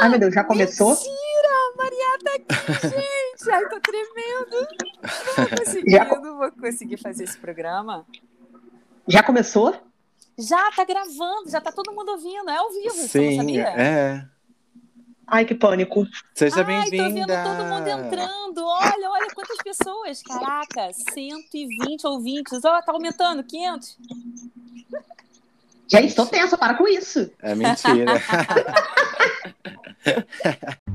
Ai, meu Deus, já começou? Mentira! Maria tá aqui, gente! Ai, tô tremendo! Não já... eu não vou conseguir fazer esse programa. Já começou? Já, tá gravando, já tá todo mundo ouvindo, é ao vivo, Sim, sabia? é. Ai, que pânico. Seja bem-vinda. Ai, tô vendo todo mundo entrando. Olha, olha quantas pessoas. Caraca, 120 ouvintes. Ó, tá aumentando, 500. Gente, tô tensa, para com isso. É mentira.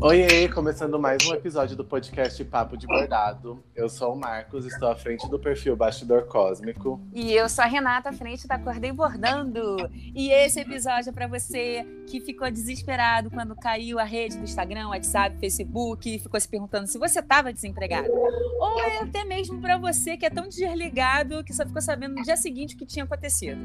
Oi, começando mais um episódio do podcast Papo de Bordado. Eu sou o Marcos, estou à frente do perfil Bastidor Cósmico. E eu sou a Renata, à frente da Acordei Bordando. E esse episódio é para você que ficou desesperado quando caiu a rede do Instagram, WhatsApp, Facebook e ficou se perguntando se você estava desempregado. Ou é até mesmo para você que é tão desligado que só ficou sabendo no dia seguinte o que tinha acontecido.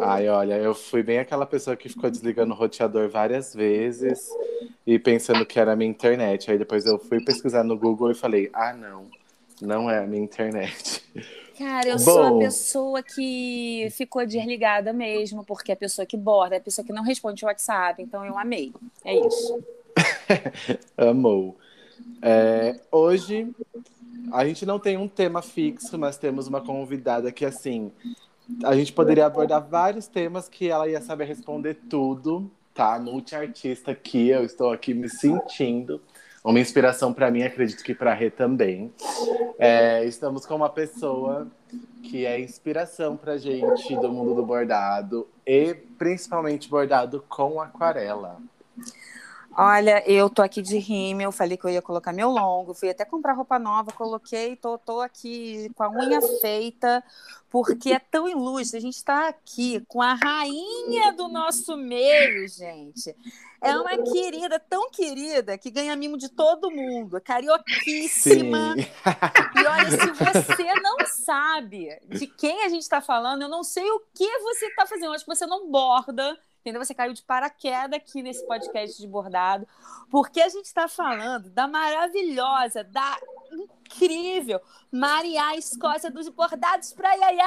Ai, olha, eu fui bem aquela pessoa que ficou desligando o roteador várias vezes e pensando que era a minha internet. Aí depois eu fui pesquisar no Google e falei: ah, não, não é a minha internet. Cara, eu Bom, sou a pessoa que ficou desligada mesmo, porque é a pessoa que borda, é a pessoa que não responde o WhatsApp, então eu amei. É isso. Amou. É, hoje a gente não tem um tema fixo, mas temos uma convidada que, assim, a gente poderia abordar vários temas que ela ia saber responder tudo, tá? Multiartista aqui, eu estou aqui me sentindo. Uma inspiração para mim, acredito que para Rê também. É, estamos com uma pessoa que é inspiração para gente do mundo do bordado e principalmente bordado com aquarela. Olha, eu tô aqui de rime, eu falei que eu ia colocar meu longo, fui até comprar roupa nova, coloquei, tô, tô aqui com a unha feita, porque é tão ilustre. A gente está aqui com a rainha do nosso meio, gente. É uma querida, tão querida, que ganha mimo de todo mundo, carioquíssima. Sim. E olha, se você não sabe de quem a gente está falando, eu não sei o que você está fazendo. Eu acho que você não borda entendeu? Você caiu de paraquedas aqui nesse podcast de bordado, porque a gente está falando da maravilhosa, da incrível Maria Escócia dos bordados para Yaya!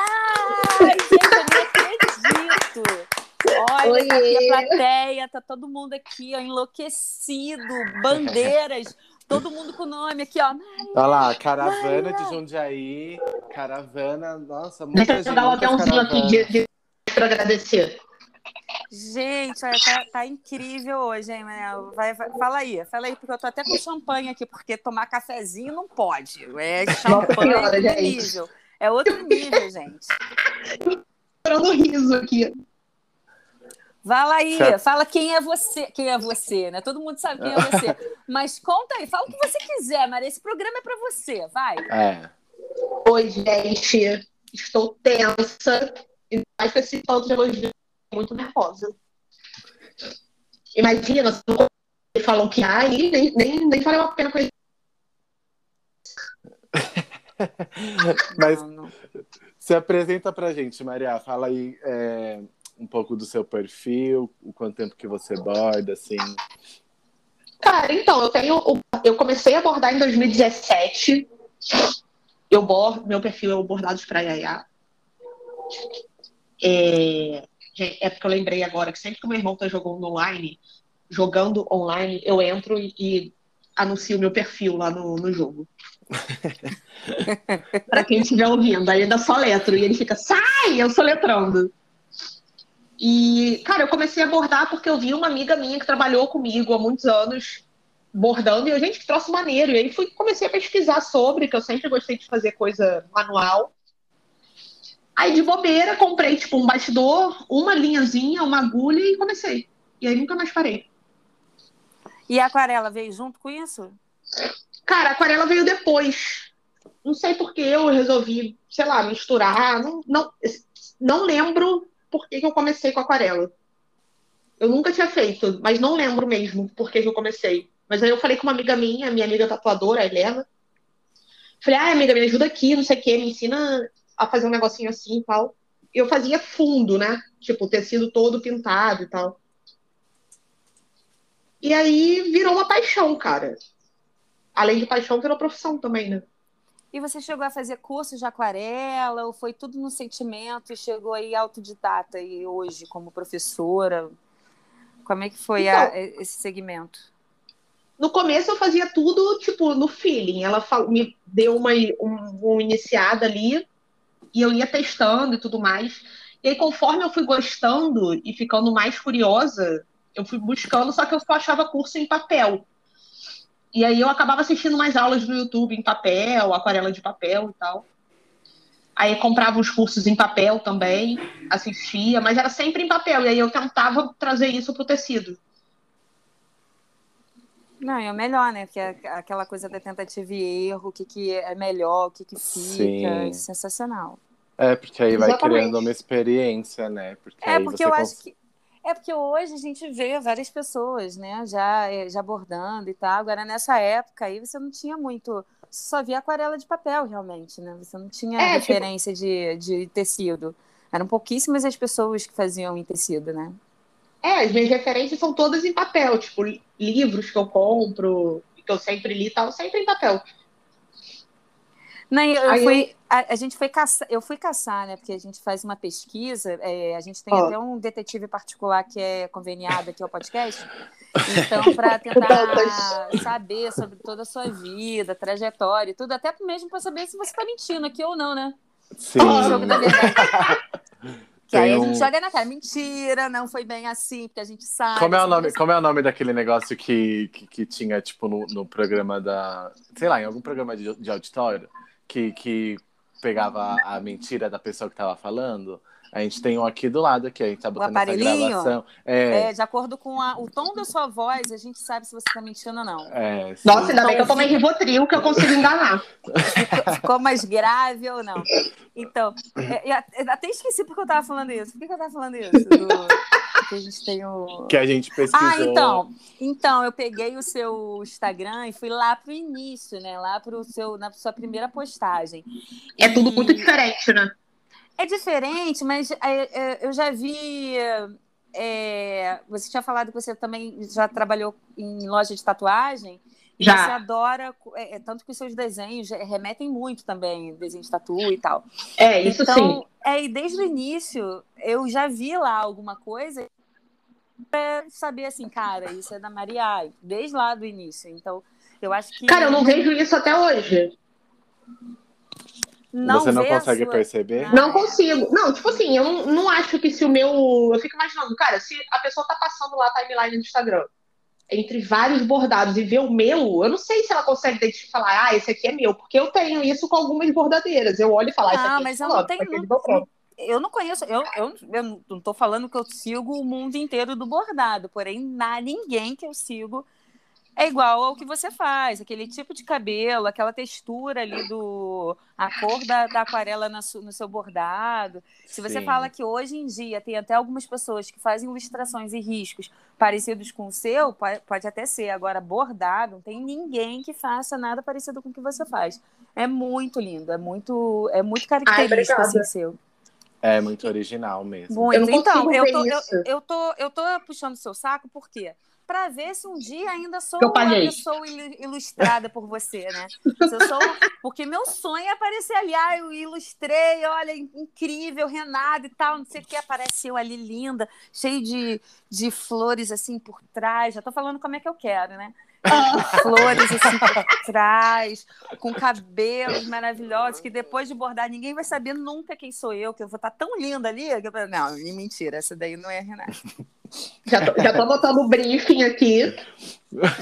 Gente, eu não acredito! Olha, tá aqui a plateia, tá todo mundo aqui, ó, enlouquecido, bandeiras, todo mundo com o nome aqui, ó. Maria, Olha lá, caravana Maria. de Jundiaí, caravana, nossa, muita Deixa gente. eu dar um aviãozinho aqui de, de, para agradecer. Gente, olha, tá, tá, incrível hoje, hein, Manel? Vai, vai, fala aí, fala aí, porque eu tô até com champanhe aqui, porque tomar cafezinho não pode. É champanhe é outro nível. É outro nível, gente. Tirando riso aqui. Fala aí, certo. fala quem é você. Quem é você, né? Todo mundo sabe quem é você. Mas conta aí, fala o que você quiser, Maria. Esse programa é para você, vai. É. Oi, gente. Estou tensa. E mais com esse falta de elogio muito nervosa. Imagina, você falou que ai, nem, nem, nem valeu a pena conhecer. Mas se apresenta pra gente, Maria. Fala aí é, um pouco do seu perfil, o quanto tempo que você borda, assim. Cara, então, eu tenho. Eu comecei a bordar em 2017. Eu bordo, meu perfil é o Bordados pra Yaya. É, é porque eu lembrei agora que sempre que meu irmão tá jogando online, jogando online, eu entro e, e anuncio meu perfil lá no, no jogo. para quem estiver ouvindo, aí ainda só letro. E ele fica, sai! Eu sou letrando. E, cara, eu comecei a bordar porque eu vi uma amiga minha que trabalhou comigo há muitos anos bordando, e eu, gente, que troço maneiro. E aí fui, comecei a pesquisar sobre, que eu sempre gostei de fazer coisa manual. Aí, de bobeira, comprei, tipo, um bastidor, uma linhazinha, uma agulha e comecei. E aí nunca mais parei. E a aquarela veio junto com isso? Cara, a aquarela veio depois. Não sei por que eu resolvi, sei lá, misturar. Não, não, não lembro por que, que eu comecei com a aquarela. Eu nunca tinha feito, mas não lembro mesmo por que, que eu comecei. Mas aí eu falei com uma amiga minha, minha amiga tatuadora, a Helena. Falei, ah, amiga, me ajuda aqui, não sei o quê, me ensina a fazer um negocinho assim e tal. Eu fazia fundo, né? Tipo, o tecido todo pintado e tal. E aí virou uma paixão, cara. Além de paixão, virou profissão também, né? E você chegou a fazer curso de aquarela ou foi tudo no sentimento e chegou aí autodidata e hoje como professora? Como é que foi então, a, esse segmento? No começo eu fazia tudo tipo no feeling. Ela me deu uma, um, uma iniciada ali e eu ia testando e tudo mais. E aí, conforme eu fui gostando e ficando mais curiosa, eu fui buscando, só que eu só achava curso em papel. E aí eu acabava assistindo mais aulas no YouTube em papel, aquarela de papel e tal. Aí comprava os cursos em papel também, assistia, mas era sempre em papel. E aí eu tentava trazer isso para o tecido. Não, é o melhor, né? Porque é aquela coisa da tentativa e erro, o que, que é melhor, o que, que fica. É sensacional. É, porque aí Exatamente. vai criando uma experiência, né? Porque é, porque eu cons... acho que. É porque hoje a gente vê várias pessoas, né, já, eh, já bordando e tal. Agora, nessa época aí, você não tinha muito. Você só via aquarela de papel, realmente, né? Você não tinha é, tipo referência tipo... de, de tecido. Eram pouquíssimas as pessoas que faziam em tecido, né? É, as minhas referências são todas em papel, tipo, livros que eu compro, que eu sempre li e tal, sempre em papel. Não, eu fui, eu... A, a, gente foi caçar, eu fui caçar, né? Porque a gente faz uma pesquisa, é, a gente tem oh. até um detetive particular que é conveniado aqui ao podcast. Então, para tentar saber sobre toda a sua vida, trajetória e tudo, até mesmo para saber se você está mentindo aqui ou não, né? Sim. O jogo da verdade. Que aí a gente joga na cara, mentira, não foi bem assim, porque a gente sabe. Como é o nome, como é o nome daquele negócio que, que, que tinha, tipo, no, no, programa da. Sei lá, em algum programa de, de auditório, que, que pegava a mentira da pessoa que tava falando? A gente tem um aqui do lado que a gente tá botando essa gravação. É... é, de acordo com a, o tom da sua voz, a gente sabe se você tá mentindo ou não. É, Nossa, ainda bem que eu tomei Rivotril, que eu consigo enganar. Ficou, ficou mais grave ou não? Então, é, até esqueci porque eu tava falando isso. Por que, que eu tava falando isso? Do, que a gente tem o... Que a gente pesquisou. Ah, então. Então, eu peguei o seu Instagram e fui lá pro início, né? Lá pro seu, na sua primeira postagem. É e... tudo muito diferente, né? É diferente, mas é, é, eu já vi. É, você tinha falado que você também já trabalhou em loja de tatuagem. Já. Você adora, é, é, tanto que os seus desenhos remetem muito também, desenho de tatu e tal. É, isso então, sim. É, e desde o início, eu já vi lá alguma coisa para saber assim, cara, isso é da Maria, desde lá do início. Então, eu acho que. Cara, eu não vejo isso até hoje. Não Você não consegue sua... perceber? Não consigo. Não, tipo assim, eu não, não acho que se o meu. Eu fico imaginando, cara, se a pessoa tá passando lá a timeline do Instagram entre vários bordados e ver o meu, eu não sei se ela consegue identificar, falar, ah, esse aqui é meu, porque eu tenho isso com algumas bordadeiras. Eu olho e falo, ah, esse aqui é mas eu não tenho. Não, eu não conheço, eu, eu, eu não tô falando que eu sigo o mundo inteiro do bordado, porém, na ninguém que eu sigo é igual ao que você faz, aquele tipo de cabelo, aquela textura ali do. a cor da, da aquarela no, no seu bordado. Se você Sim. fala que hoje em dia tem até algumas pessoas que fazem ilustrações e riscos parecidos com o seu, pode, pode até ser. Agora, bordado, não tem ninguém que faça nada parecido com o que você faz. É muito lindo, é muito, é muito característico Ai, assim seu. É muito original mesmo. Muito. Eu então, eu tô, eu, eu, tô, eu tô puxando seu saco porque quê? Para ver se um dia ainda sou uma pessoa ilustrada por você, né? Se sou... Porque meu sonho é aparecer ali, ah, eu ilustrei, olha, incrível, Renata e tal, não sei o que, apareceu ali linda, cheio de, de flores assim por trás. Já tô falando como é que eu quero, né? flores assim por trás, com cabelos maravilhosos, que depois de bordar ninguém vai saber nunca quem sou eu, que eu vou estar tá tão linda ali. Eu... Não, mentira, essa daí não é a Renata. Já tô, já tô anotando o briefing aqui.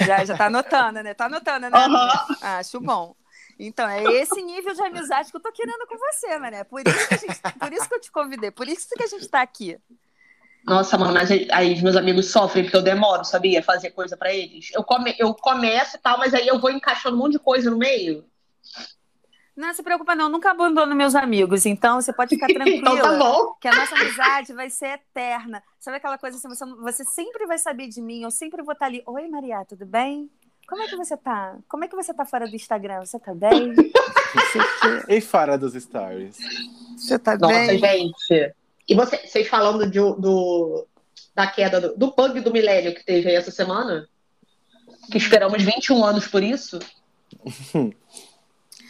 Já, já tá anotando, né? Tá anotando, né? Uhum. Acho bom. Então, é esse nível de amizade que eu tô querendo com você, né? Por isso que, gente, por isso que eu te convidei, por isso que a gente tá aqui. Nossa, mano, mas aí os meus amigos sofrem porque eu demoro, sabia? Fazer coisa para eles. Eu, come, eu começo e tal, mas aí eu vou encaixando um monte de coisa no meio. Não se preocupa, não. Nunca abandono meus amigos. Então, você pode ficar tranquila. então tá bom. Que a nossa amizade vai ser eterna. Sabe aquela coisa assim, você, você sempre vai saber de mim. Eu sempre vou estar ali. Oi, Maria, tudo bem? Como é que você tá? Como é que você tá fora do Instagram? Você tá bem? e fora dos stories? Você tá nossa, bem? Nossa, gente. E você, vocês falando de, do, da queda do, do bug do milênio que teve aí essa semana? Que esperamos 21 anos por isso.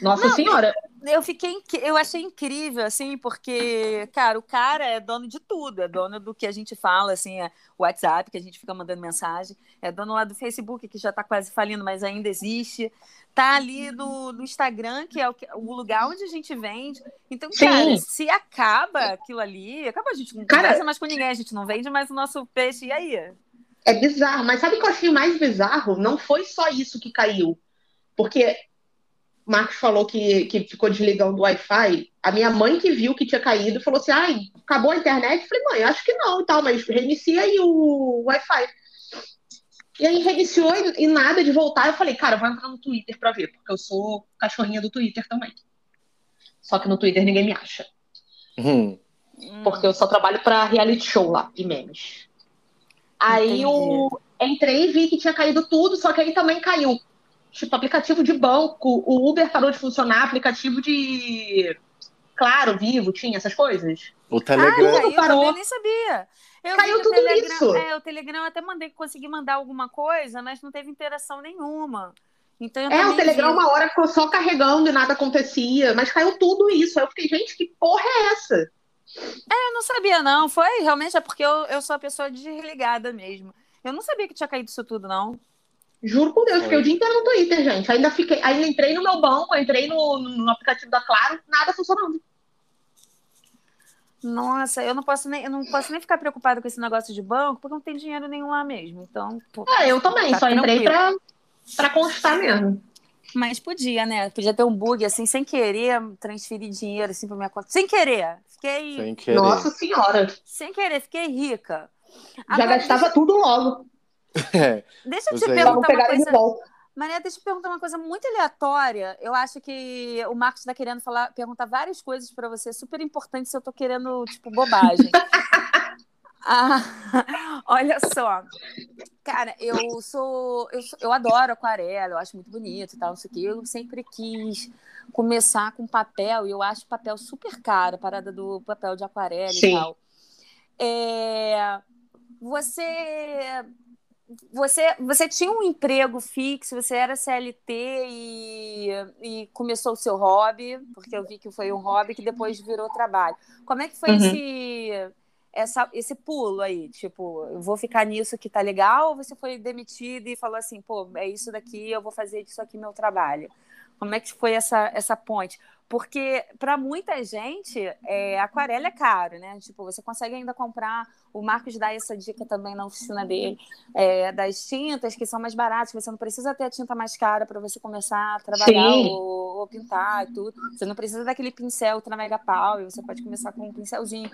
Nossa Não, senhora. Eu fiquei, eu achei incrível, assim, porque, cara, o cara é dono de tudo, é dono do que a gente fala, assim, é o WhatsApp, que a gente fica mandando mensagem, é dono lá do Facebook, que já tá quase falindo, mas ainda existe, tá ali no, no Instagram, que é o, o lugar onde a gente vende. Então, Sim. cara, se acaba aquilo ali, acaba a gente não Cara- conversa mais com ninguém, a gente não vende mais o nosso peixe, e aí? É bizarro, mas sabe o que eu achei mais bizarro? Não foi só isso que caiu. Porque o Marcos falou que, que ficou desligando o Wi-Fi. A minha mãe que viu que tinha caído falou assim: ai, acabou a internet? Eu falei, mãe, acho que não e tal, mas reinicia aí o Wi-Fi. E aí reiniciou e, e nada de voltar. Eu falei, cara, eu vou entrar no Twitter pra ver, porque eu sou cachorrinha do Twitter também. Só que no Twitter ninguém me acha. Hum. Porque eu só trabalho pra reality show lá, e memes. Aí eu entrei e vi que tinha caído tudo, só que aí também caiu. Tipo, aplicativo de banco, o Uber parou de funcionar, aplicativo de. Claro, vivo, tinha essas coisas. O Ah, Telegram. caiu parou. eu nem sabia. Eu Caiu tudo Telegram, isso. É, o Telegram eu até mandei conseguir mandar alguma coisa, mas não teve interação nenhuma. Então eu É, o Telegram vi. uma hora ficou só carregando e nada acontecia, mas caiu tudo isso. Aí eu fiquei, gente, que porra é essa? Eu não sabia, não. Foi realmente é porque eu, eu sou a pessoa desligada mesmo. Eu não sabia que tinha caído isso tudo, não. Juro por Deus, Foi. fiquei o dia inteiro no Twitter, gente. Ainda fiquei, ainda entrei no meu banco, entrei no, no aplicativo da Claro, nada funcionando. Nossa, eu não posso nem, eu não posso nem ficar preocupada com esse negócio de banco, porque não tem dinheiro nenhum lá mesmo. Então, pô, É, eu também, Tá só entrei pra, pra constar mesmo. Mas podia, né? Podia ter um bug assim, sem querer, transferir dinheiro assim pra minha conta. Sem querer. Fiquei. Sem, Sem querer. Nossa senhora, querer, fiquei rica. já Agora, gastava tudo logo. É. Deixa eu te perguntar uma coisa. Maria, deixa eu te perguntar uma coisa muito aleatória. Eu acho que o Marcos está querendo falar, perguntar várias coisas para você, super importantes, se eu tô querendo, tipo, bobagem. Ah, olha só. Cara, eu sou, eu sou- Eu adoro aquarela, eu acho muito bonito e tal, não sei o quê. Eu sempre quis começar com papel, e eu acho papel super caro, a parada do papel de aquarela Sim. e tal. É, Você. Você, você tinha um emprego fixo, você era CLT e, e começou o seu hobby, porque eu vi que foi um hobby que depois virou trabalho. Como é que foi Uhum. esse, essa, esse pulo aí? Tipo, eu vou ficar nisso que tá legal, ou você foi demitido e falou assim, pô, é isso daqui, eu vou fazer disso aqui meu trabalho? Como é que foi essa, essa ponte? Porque para muita gente, é, aquarela é caro, né? Tipo, você consegue ainda comprar. O Marcos dá essa dica também na oficina dele, é, das tintas que são mais baratas. Você não precisa ter a tinta mais cara para você começar a trabalhar ou, ou pintar e tudo. Você não precisa daquele pincel ultra mega pau, você pode começar com um pincelzinho.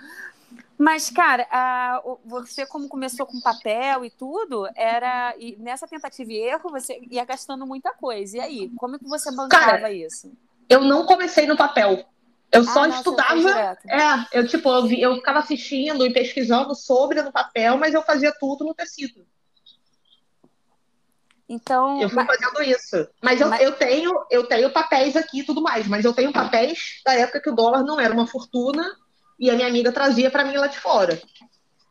Mas, cara, a- você como começou com papel e tudo, era e nessa tentativa e erro você ia gastando muita coisa. E aí, como é que você bancava isso? Eu não comecei no papel. Eu só Ah, não, você estudava. É, eu tipo, eu, vi- eu ficava assistindo e pesquisando sobre no papel, mas eu fazia tudo no tecido. Então, Eu fui ma- fazendo isso. Mas eu, Mas- eu tenho, eu tenho papéis aqui e tudo mais, mas eu tenho papéis da época que o dólar não era uma fortuna e a minha amiga trazia pra mim lá de fora.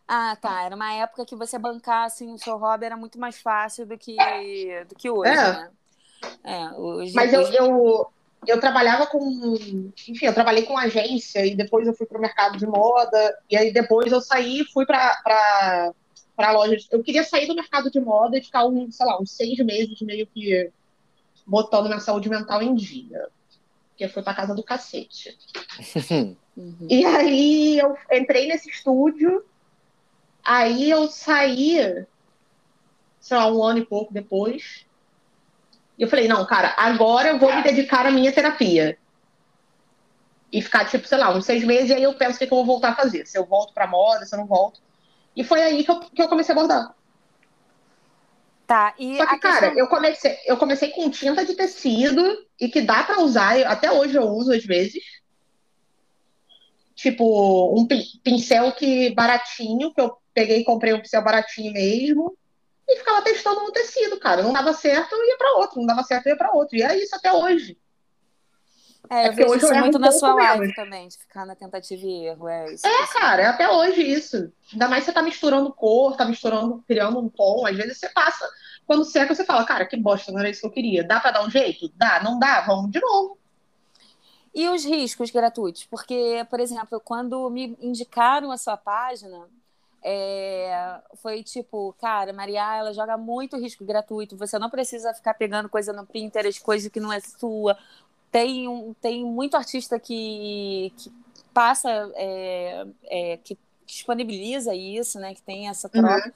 ah, tá, era uma época que você bancar assim o seu hobby era muito mais fácil do que do que hoje, É. né? É, hoje, Mas hoje- eu, eu trabalhava com. Enfim, eu trabalhei com agência e depois eu fui pro mercado de moda. E aí depois eu saí e fui pra, pra loja. de- Eu queria sair do mercado de moda e ficar, um, sei lá, uns seis meses meio que botando minha saúde mental em dia. Porque foi pra casa do cacete. Uhum. E aí eu entrei nesse estúdio, aí eu saí, sei lá, um ano e pouco depois. E eu falei, não, cara, agora eu vou me dedicar à minha terapia. E ficar, tipo, sei lá, uns seis meses, e aí eu penso o que, que eu vou voltar a fazer. Se eu volto pra moda, se eu não volto. E foi aí que eu, que eu comecei a bordar. Tá, e Só que, questão- cara, eu comecei, eu comecei com tinta de tecido e que dá pra usar, eu- até hoje eu uso às vezes. Tipo, um pin- pincel que baratinho, que eu peguei e comprei um pincel baratinho mesmo, e ficava testando no tecido, cara. Não dava certo, eu ia pra outro, não dava certo, eu ia pra outro. E é isso até hoje. é, é eu vejo hoje isso muito um na sua live menos. também, de ficar na tentativa e erro, é isso. É, cara, é até hoje isso. Ainda mais você tá misturando cor, tá misturando, criando um tom. Às vezes você passa, quando seca, você fala, cara, que bosta, não era isso que eu queria. Dá pra dar um jeito? Dá, não dá, vamos de novo. E os riscos gratuitos? Porque, por exemplo, quando me indicaram a sua página, é, foi tipo, cara, Maria, ela joga muito risco gratuito, você não precisa ficar pegando coisa no Pinterest, coisa que não é sua. Tem, um, tem muito artista que, que passa, é, é, que disponibiliza isso, né? Que tem essa troca. Uhum.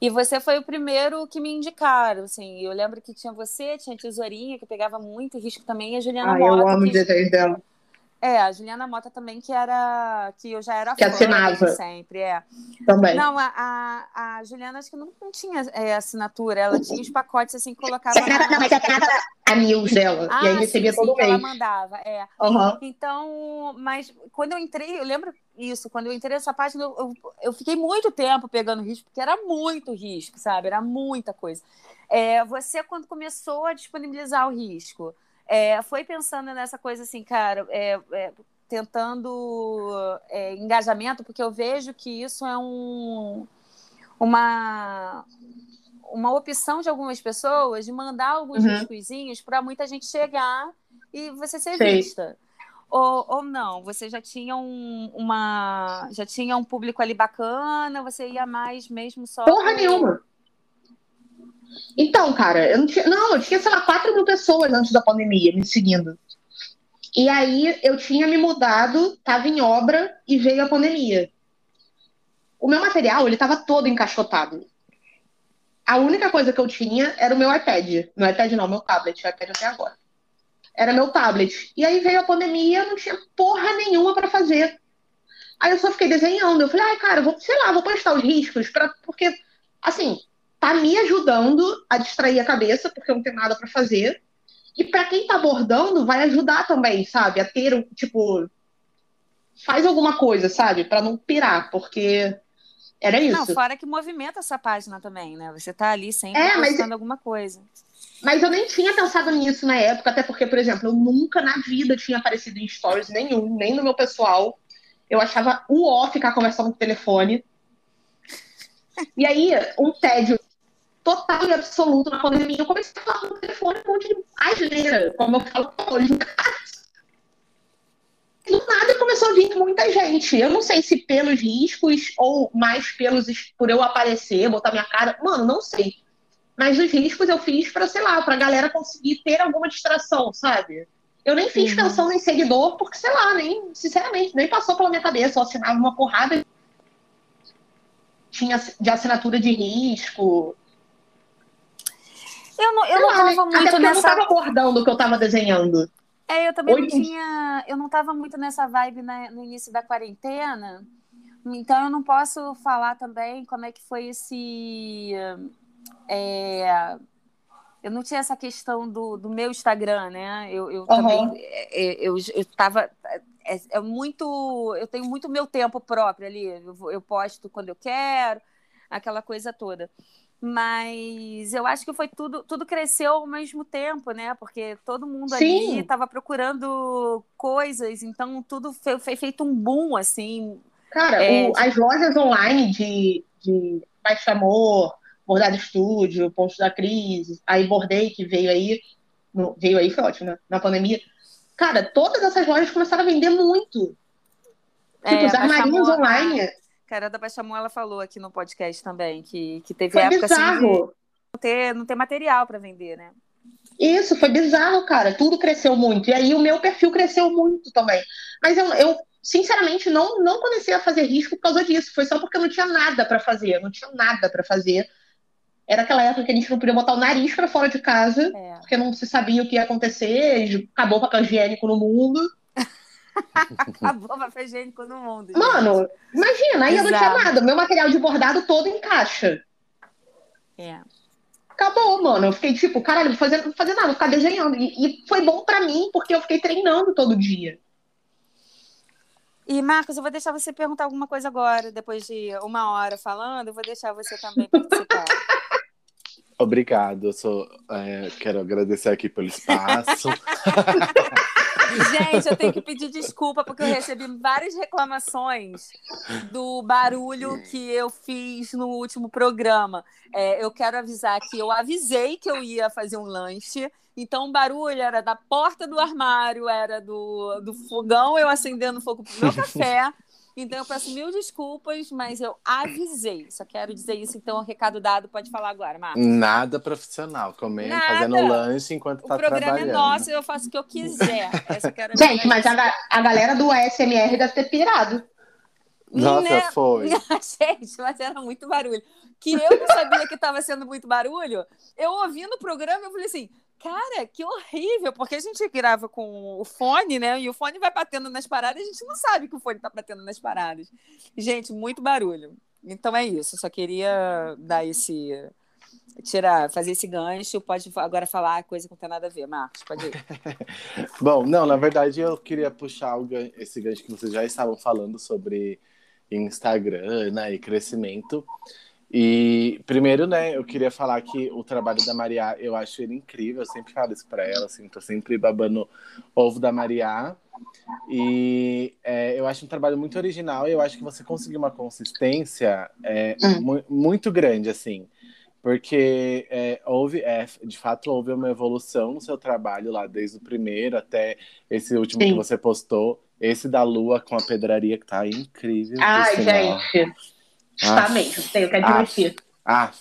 E você foi o primeiro que me indicaram, assim. Eu lembro que tinha você, tinha a Tesourinha, que pegava muito risco também, e a Juliana ah, Mota. eu amo o desenho dela. É, a Juliana Mota também, que era. que eu já era que assinava. sempre, é. Também. Não, a, a, a Juliana acho que não, não tinha é, assinatura, ela tinha os pacotes assim, colocava. Na... Não, mas assinava a news dela. Ah, e aí recebia sim, todo sim, mês. Ela mandava, é. Uhum. Então, mas quando eu entrei, eu lembro isso, quando eu entrei nessa página, eu, eu, eu fiquei muito tempo pegando risco, porque era muito risco, sabe? Era muita coisa. É, você, quando começou a disponibilizar o risco, é, foi pensando nessa coisa assim, cara, é, é, tentando é, engajamento, porque eu vejo que isso é um, uma, uma opção de algumas pessoas de mandar alguns uhum. para muita gente chegar e você ser Sei. vista. Ou, ou não, você já tinha um, uma. Já tinha um público ali bacana, você ia mais mesmo só. Porra nenhuma! Então, cara, eu não tinha. Não, eu tinha, sei lá, 4 mil pessoas antes da pandemia me seguindo. E aí eu tinha me mudado, estava em obra e veio a pandemia. O meu material, ele estava todo encaixotado. A única coisa que eu tinha era o meu iPad. Meu iPad não, meu tablet, o iPad até agora. Era meu tablet. E aí veio a pandemia, eu não tinha porra nenhuma para fazer. Aí eu só fiquei desenhando. Eu falei, ai, cara, vou, sei lá, vou postar os riscos, pra, porque, assim, tá me ajudando a distrair a cabeça, porque eu não tenho nada para fazer. E para quem tá abordando, vai ajudar também, sabe? A ter, tipo, faz alguma coisa, sabe? Para não pirar, porque era isso. Não, fora que movimenta essa página também, né? Você tá ali sempre é, mas... alguma coisa. Mas eu nem tinha pensado nisso na época, até porque, por exemplo, eu nunca na vida tinha aparecido em stories nenhum, nem no meu pessoal. Eu achava o ó ficar conversando no telefone. E aí, um tédio total e absoluto na pandemia. Eu comecei a falar no telefone um monte de asneira, como eu falo em casa. Do nada começou a vir muita gente. Eu não sei se pelos riscos ou mais pelos por eu aparecer, botar minha cara. Mano, não sei. Mas os riscos eu fiz para, sei lá, pra galera conseguir ter alguma distração, sabe? Eu nem fiz uhum. pensando em seguidor, porque, sei lá, nem, sinceramente, nem passou pela minha cabeça. Eu assinava uma porrada tinha de assinatura de risco. Eu não, eu não tava muito Até nessa. Eu não tava abordando o que eu tava desenhando. É, eu também Hoje... não tinha. Eu não tava muito nessa vibe na, no início da quarentena. Então eu não posso falar também como é que foi esse. É, eu não tinha essa questão do, do meu Instagram, né? Eu, eu uhum. também. É, eu, eu tava. É, é, muito. Eu tenho muito meu tempo próprio ali. Eu, eu posto quando eu quero, aquela coisa toda. Mas eu acho que foi tudo, tudo cresceu ao mesmo tempo, né? Porque todo mundo Sim. ali estava procurando coisas, então tudo foi, foi, feito um boom, assim. Cara, é, o, de... as lojas online de, de Baixo Amor, Bordado Estúdio, Pontos da Crise, aí Bordei, que veio aí, no, veio aí, foi ótimo, né? Na pandemia. Cara, todas essas lojas começaram a vender muito. É, tipo, os armarinhos online Caranda Bachamon, ela falou aqui no podcast também que, que teve foi época bizarro. assim não ter, não ter material para vender, né? Isso, foi bizarro, cara. Tudo cresceu muito. E aí o meu perfil cresceu muito também. Mas eu, eu sinceramente, não, não comecei a fazer risco por causa disso. Foi só porque eu não tinha nada para fazer. não tinha nada para fazer. Era aquela época que a gente não podia botar o nariz para fora de casa, é. porque não se sabia o que ia acontecer. Acabou o papel higiênico no mundo. Acabou papel higiênico no mundo. Gente. Mano, imagina, aí eu não tinha nada. Meu material de bordado todo em caixa. É. Acabou, mano. Eu fiquei tipo, caralho, não fazer, não fazer nada, vou ficar desenhando. E, e foi bom para mim, porque eu fiquei treinando todo dia. E, Marcos, eu vou deixar você perguntar alguma coisa agora, depois de uma hora falando, eu vou deixar você também participar. Obrigado, eu sou, é, quero agradecer aqui pelo espaço. Gente, eu tenho que pedir desculpa porque eu recebi várias reclamações do barulho que eu fiz no último programa. É, eu quero avisar que eu avisei que eu ia fazer um lanche. Então, o barulho era da porta do armário, era do, do fogão, eu acendendo fogo pro meu café. Então, eu peço mil desculpas, mas eu avisei. Só quero dizer isso. Então, o recado dado, pode falar agora, Marcos. Nada profissional, comendo, Nada. fazendo lanche enquanto O tá programa trabalhando. é nosso, eu faço o que eu quiser. Essa eu quero Gente, mas a, a galera do ASMR deve ter pirado. Nossa, Né? foi. Gente, mas era muito barulho. Que eu não sabia que estava sendo muito barulho. Eu ouvi no programa, eu falei assim, cara, que horrível, porque a gente grava com o fone, né? E o fone vai batendo nas paradas, a gente não sabe que o fone tá batendo nas paradas. Gente, muito barulho. Então é isso, só queria dar esse. Tirar, fazer esse gancho. Pode agora falar coisa que não tem nada a ver, Marcos. Pode ir. Bom, não, na verdade eu queria puxar o gan- esse gancho que vocês já estavam falando sobre Instagram né, e crescimento. E primeiro, né, eu queria falar que o trabalho da Maria, eu acho ele incrível, eu sempre falo isso pra ela, assim, tô sempre babando ovo da Maria. E é, eu acho um trabalho muito original e eu acho que você conseguiu uma consistência é, Hum. mu- muito grande, assim. Porque é, houve, é, de fato, houve uma evolução no seu trabalho lá, desde o primeiro até esse último Sim. que você postou. Esse da Lua com a pedraria, que tá incrível. Ai, gente. Está Ah. mesmo, tenho que admitir. Ah,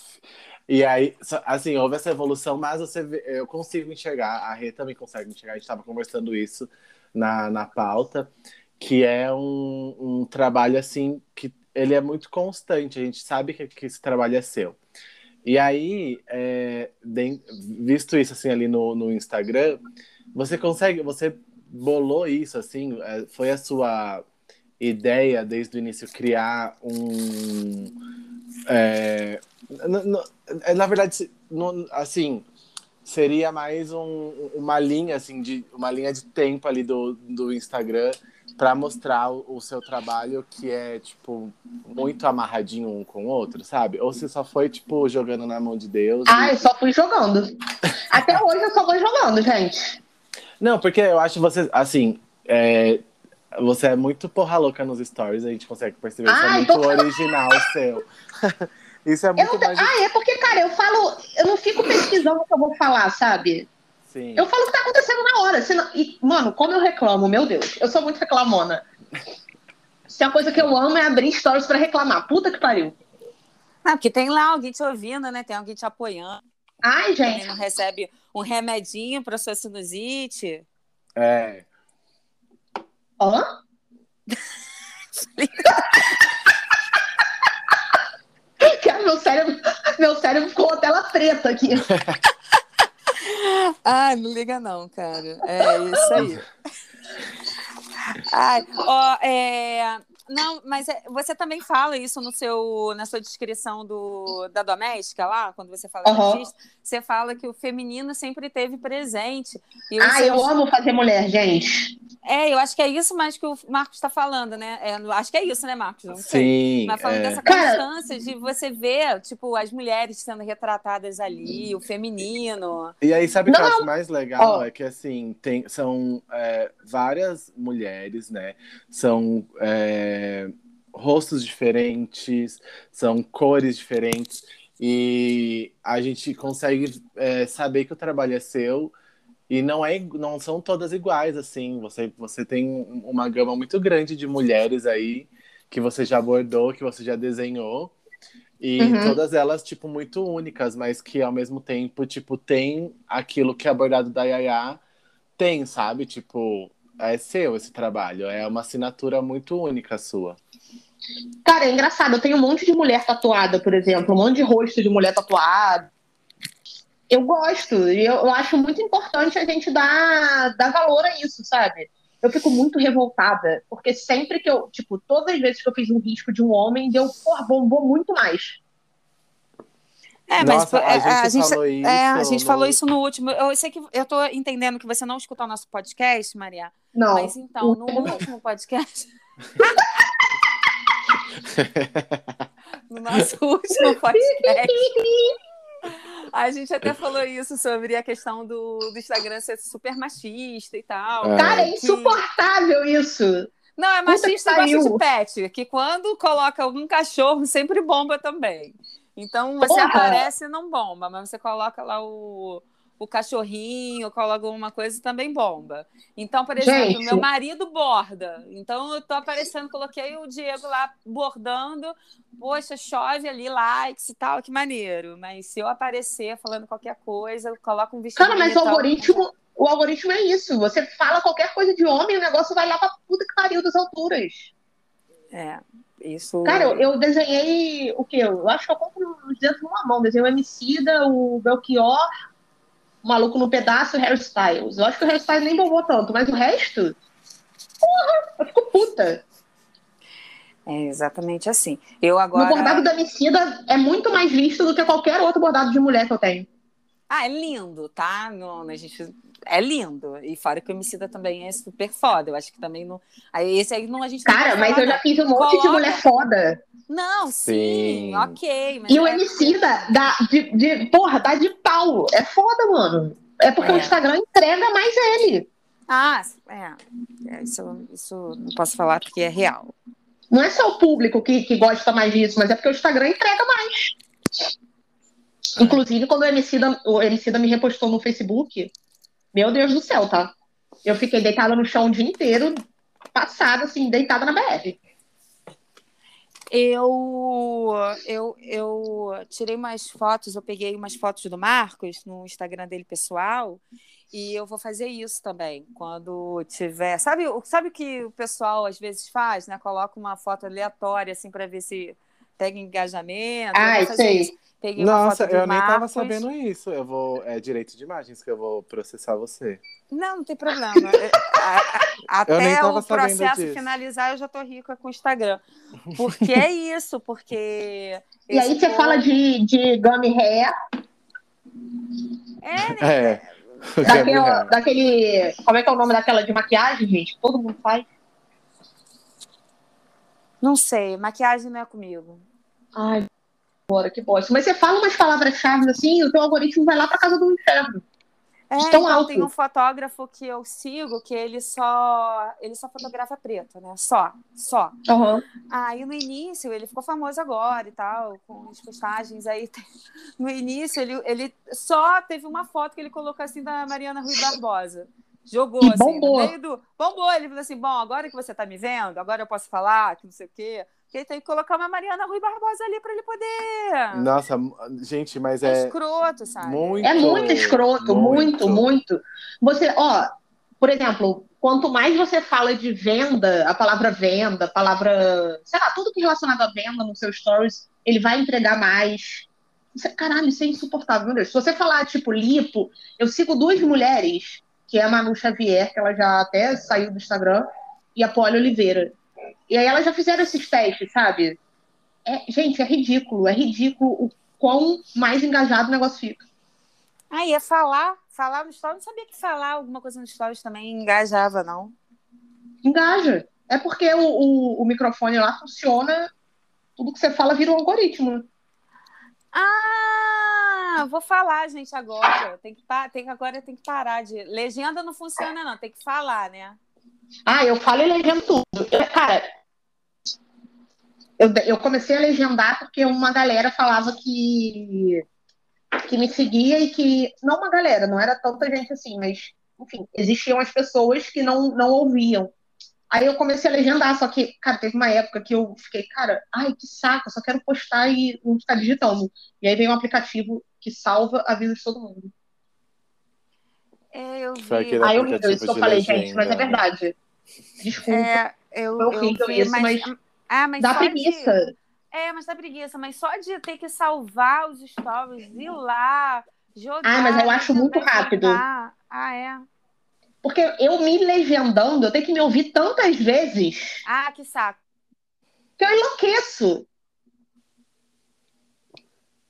e aí, assim, houve essa evolução, mas você vê- eu consigo enxergar, a Rê também consegue enxergar, a gente estava conversando isso na, na pauta, que é um, um trabalho, assim, que ele é muito constante, a gente sabe que, que esse trabalho é seu. E aí, é, den- visto isso, assim, ali no, no Instagram, você consegue, você bolou isso, assim, é, foi a sua ideia desde o início criar um... é, é, Na verdade, se- assim, seria mais um- uma linha, assim, de uma linha de tempo ali do, do Instagram para mostrar o, o seu trabalho que é, tipo, muito amarradinho um com o outro, sabe? Ou você só foi, tipo, jogando na mão de Deus. e- Ah, eu só fui jogando. Até hoje eu só vou jogando, gente. Não, porque eu acho você, assim, é, você é muito porra louca nos stories, a gente consegue perceber. Isso é muito tô- original seu. Isso é muito não mais. Ah, é porque, cara, eu falo, eu não fico pesquisando o que eu vou falar, sabe? Sim. Eu falo o que tá acontecendo na hora. senão- E, mano, como eu reclamo, meu Deus, eu sou muito reclamona. Se a coisa que eu amo é abrir stories pra reclamar. Puta que pariu. Não, porque tem lá alguém te ouvindo, né? Tem alguém te apoiando. Ai, gente. não recebe um remedinho para sua sinusite. É. Hã? Cara, meu cérebro, meu cérebro ficou tela preta aqui. Ai, não liga não, cara. É isso aí. Ai, ó, é... Não, mas é- você também fala isso no seu, na sua descrição do, da doméstica lá, quando você fala Aham. artista, você fala que o feminino sempre teve presente. E os Ai, eu seus- amo fazer mulher, gente. É, eu acho que é isso mais que o Marcos está falando, né? É, acho que é isso, né, Marcos? Não sei. Sim. Mas falando é. dessa Cara- constância de você ver, tipo, as mulheres sendo retratadas ali, o feminino. E aí, sabe o que eu acho mais legal? Ó. É que, assim, tem, são é, várias mulheres, né? São é, rostos diferentes, são cores diferentes. E a gente consegue é, saber que o trabalho é seu. E não, é, não são todas iguais, assim. Você, você tem um- uma gama muito grande de mulheres aí que você já abordou, que você já desenhou. E Uhum. todas elas, tipo, muito únicas, mas que ao mesmo tempo, tipo, tem aquilo que é abordado da Yaya tem, sabe? Tipo, é seu esse trabalho. É uma assinatura muito única sua. Cara, é engraçado. Eu tenho um monte de mulher tatuada, por exemplo. Um monte de rosto de mulher tatuada. Eu gosto. E eu, eu acho muito importante a gente dar, dar valor a isso, sabe? Eu fico muito revoltada. Porque sempre que eu... Tipo, todas as vezes que eu fiz um risco de um homem, deu... Porra, bombou muito mais. É, Nossa, é, a gente falou isso. É, a gente no- falou isso no último. Eu sei que eu tô entendendo que você não escutou o nosso podcast, Maria. Não. Mas então, no último podcast. no nosso último podcast. A gente até falou isso sobre a questão do, do Instagram ser super machista e tal. É. Cara, é Que- insuportável isso. Não, é machista e gosta de pet, que quando coloca algum cachorro, sempre bomba também. Então, você Porra. aparece e não bomba, mas você coloca lá o, o cachorrinho, coloca alguma coisa também bomba. Então, por exemplo, Gente. meu marido borda. Então, eu tô aparecendo, coloquei o Diego lá bordando. Poxa, chove ali, likes e tal, que maneiro. Mas se eu aparecer falando qualquer coisa, eu coloco um vestido Cara, mas o algoritmo, o algoritmo é isso. Você fala qualquer coisa de homem, o negócio vai lá pra puta que pariu das alturas. É, isso... Cara, eu, eu desenhei o quê? Eu acho que eu compro os dedos numa mão. Desenhei o Emicida, o Belchior, Maluco no Pedaço e o Harry Styles. Eu acho que o Harry Styles nem bombou tanto, mas o resto... Porra, eu fico puta. É exatamente assim. Eu O agora... bordado da Emicida é muito mais visto do que qualquer outro bordado de mulher que eu tenho. Ah, é lindo, tá? Não, a gente é lindo. E fora que o Emicida também é super foda. Eu acho que também não. Aí esse aí não a gente Cara, mas falar, eu já não. fiz um monte de Coloca- mulher foda. Não, sim, Sim. ok. Mas E o é- Emicida dá de, de. Porra, dá de pau. É foda, mano. É porque É. o Instagram entrega mais ele. Ah, é. É, Isso, isso não posso falar porque é real. Não é só o público que, que gosta mais disso, mas é porque o Instagram entrega mais. Inclusive, quando o Emicida, o Emicida me repostou no Facebook, meu Deus do céu, tá? Eu fiquei deitada no chão o dia inteiro, passada, assim, deitada na BR. Eu, eu, eu tirei umas fotos, eu peguei umas fotos do Marcos no Instagram dele pessoal e eu vou fazer isso também quando tiver. Sabe, o- sabe o que o pessoal às vezes faz, né? Coloca uma foto aleatória assim para ver se pega engajamento. Fazer sei. isso. Peguei uma Nossa, eu nem tava Marcos. sabendo isso. Eu vou. É direito de imagens que eu vou processar você. Não, não tem problema. É, Até tava o processo disso. finalizar, eu já tô rica com o Instagram. Porque é isso, porque. E aí você povo- fala de, de gummy hair, É, né? É. daquele, Gabriel. daquele. Como é que é o nome daquela de maquiagem, gente? Todo mundo faz. Não sei, maquiagem não é comigo. Ai, bora, que bosta. Mas você fala umas palavras-chave assim, o teu algoritmo vai lá pra casa do inferno. É, então alto. tem um fotógrafo que eu sigo que ele só ele só fotografa preto, né? Só, só. Aham. Aí no início ele ficou famoso agora e tal, com as postagens aí. No início ele, ele só teve uma foto que ele colocou assim da Mariana Rui Barbosa. Jogou E assim, bombou. no meio do. Bombou, ele falou assim: bom, agora que você tá me vendo, agora eu posso falar, que não sei o quê. Porque ele tem que colocar uma Mariana Rui Barbosa ali pra ele poder. Nossa, gente, mas é é escroto, sabe? muito. É muito escroto, muito, muito. Você, ó, por exemplo, quanto mais você fala de venda, a palavra venda, a palavra, sei lá, tudo que é relacionado à venda no seu stories, ele vai entregar mais. Isso é- caralho, isso é insuportável, meu Deus. Se você falar, tipo, lipo, eu sigo duas mulheres, que é a Manu Xavier, que ela já até saiu do Instagram, e a Polly Oliveira. E aí elas já fizeram esses testes, sabe? É, gente, é ridículo, é ridículo o quão mais engajado o negócio fica. Ah, ia falar, falar no stories. Não sabia que falar alguma coisa no stories também engajava, não. Engaja. É porque o, o, o microfone lá funciona, tudo que você fala vira um algoritmo. Ah, vou falar, gente, agora. Tem que, tem agora tem que parar de. Legenda não funciona, não. Tem que falar, né? Ah, eu falo e legendo tudo. Eu- cara, eu, eu comecei a legendar porque uma galera falava que, que me seguia e que. Não uma galera, não era tanta gente assim, mas, enfim, existiam as pessoas que não, não ouviam. Aí eu comecei a legendar, só que, cara, teve uma época que eu fiquei, cara, ai, que saco, só quero postar e não ficar digitando. E aí veio um aplicativo que salva a vida de todo mundo. É, eu vi. Aí eu horrível isso que eu falei, legenda. gente, mas é verdade. Desculpa. É, eu, Foi eu vi, isso, mas Ah, mas Dá preguiça. De... É, mas dá preguiça. Mas só de ter que salvar os stories, ir lá, jogar. Ah, mas eu acho muito rápido. Ah, é? Porque eu me legendando, eu tenho que me ouvir tantas vezes Ah, que saco. que eu enlouqueço.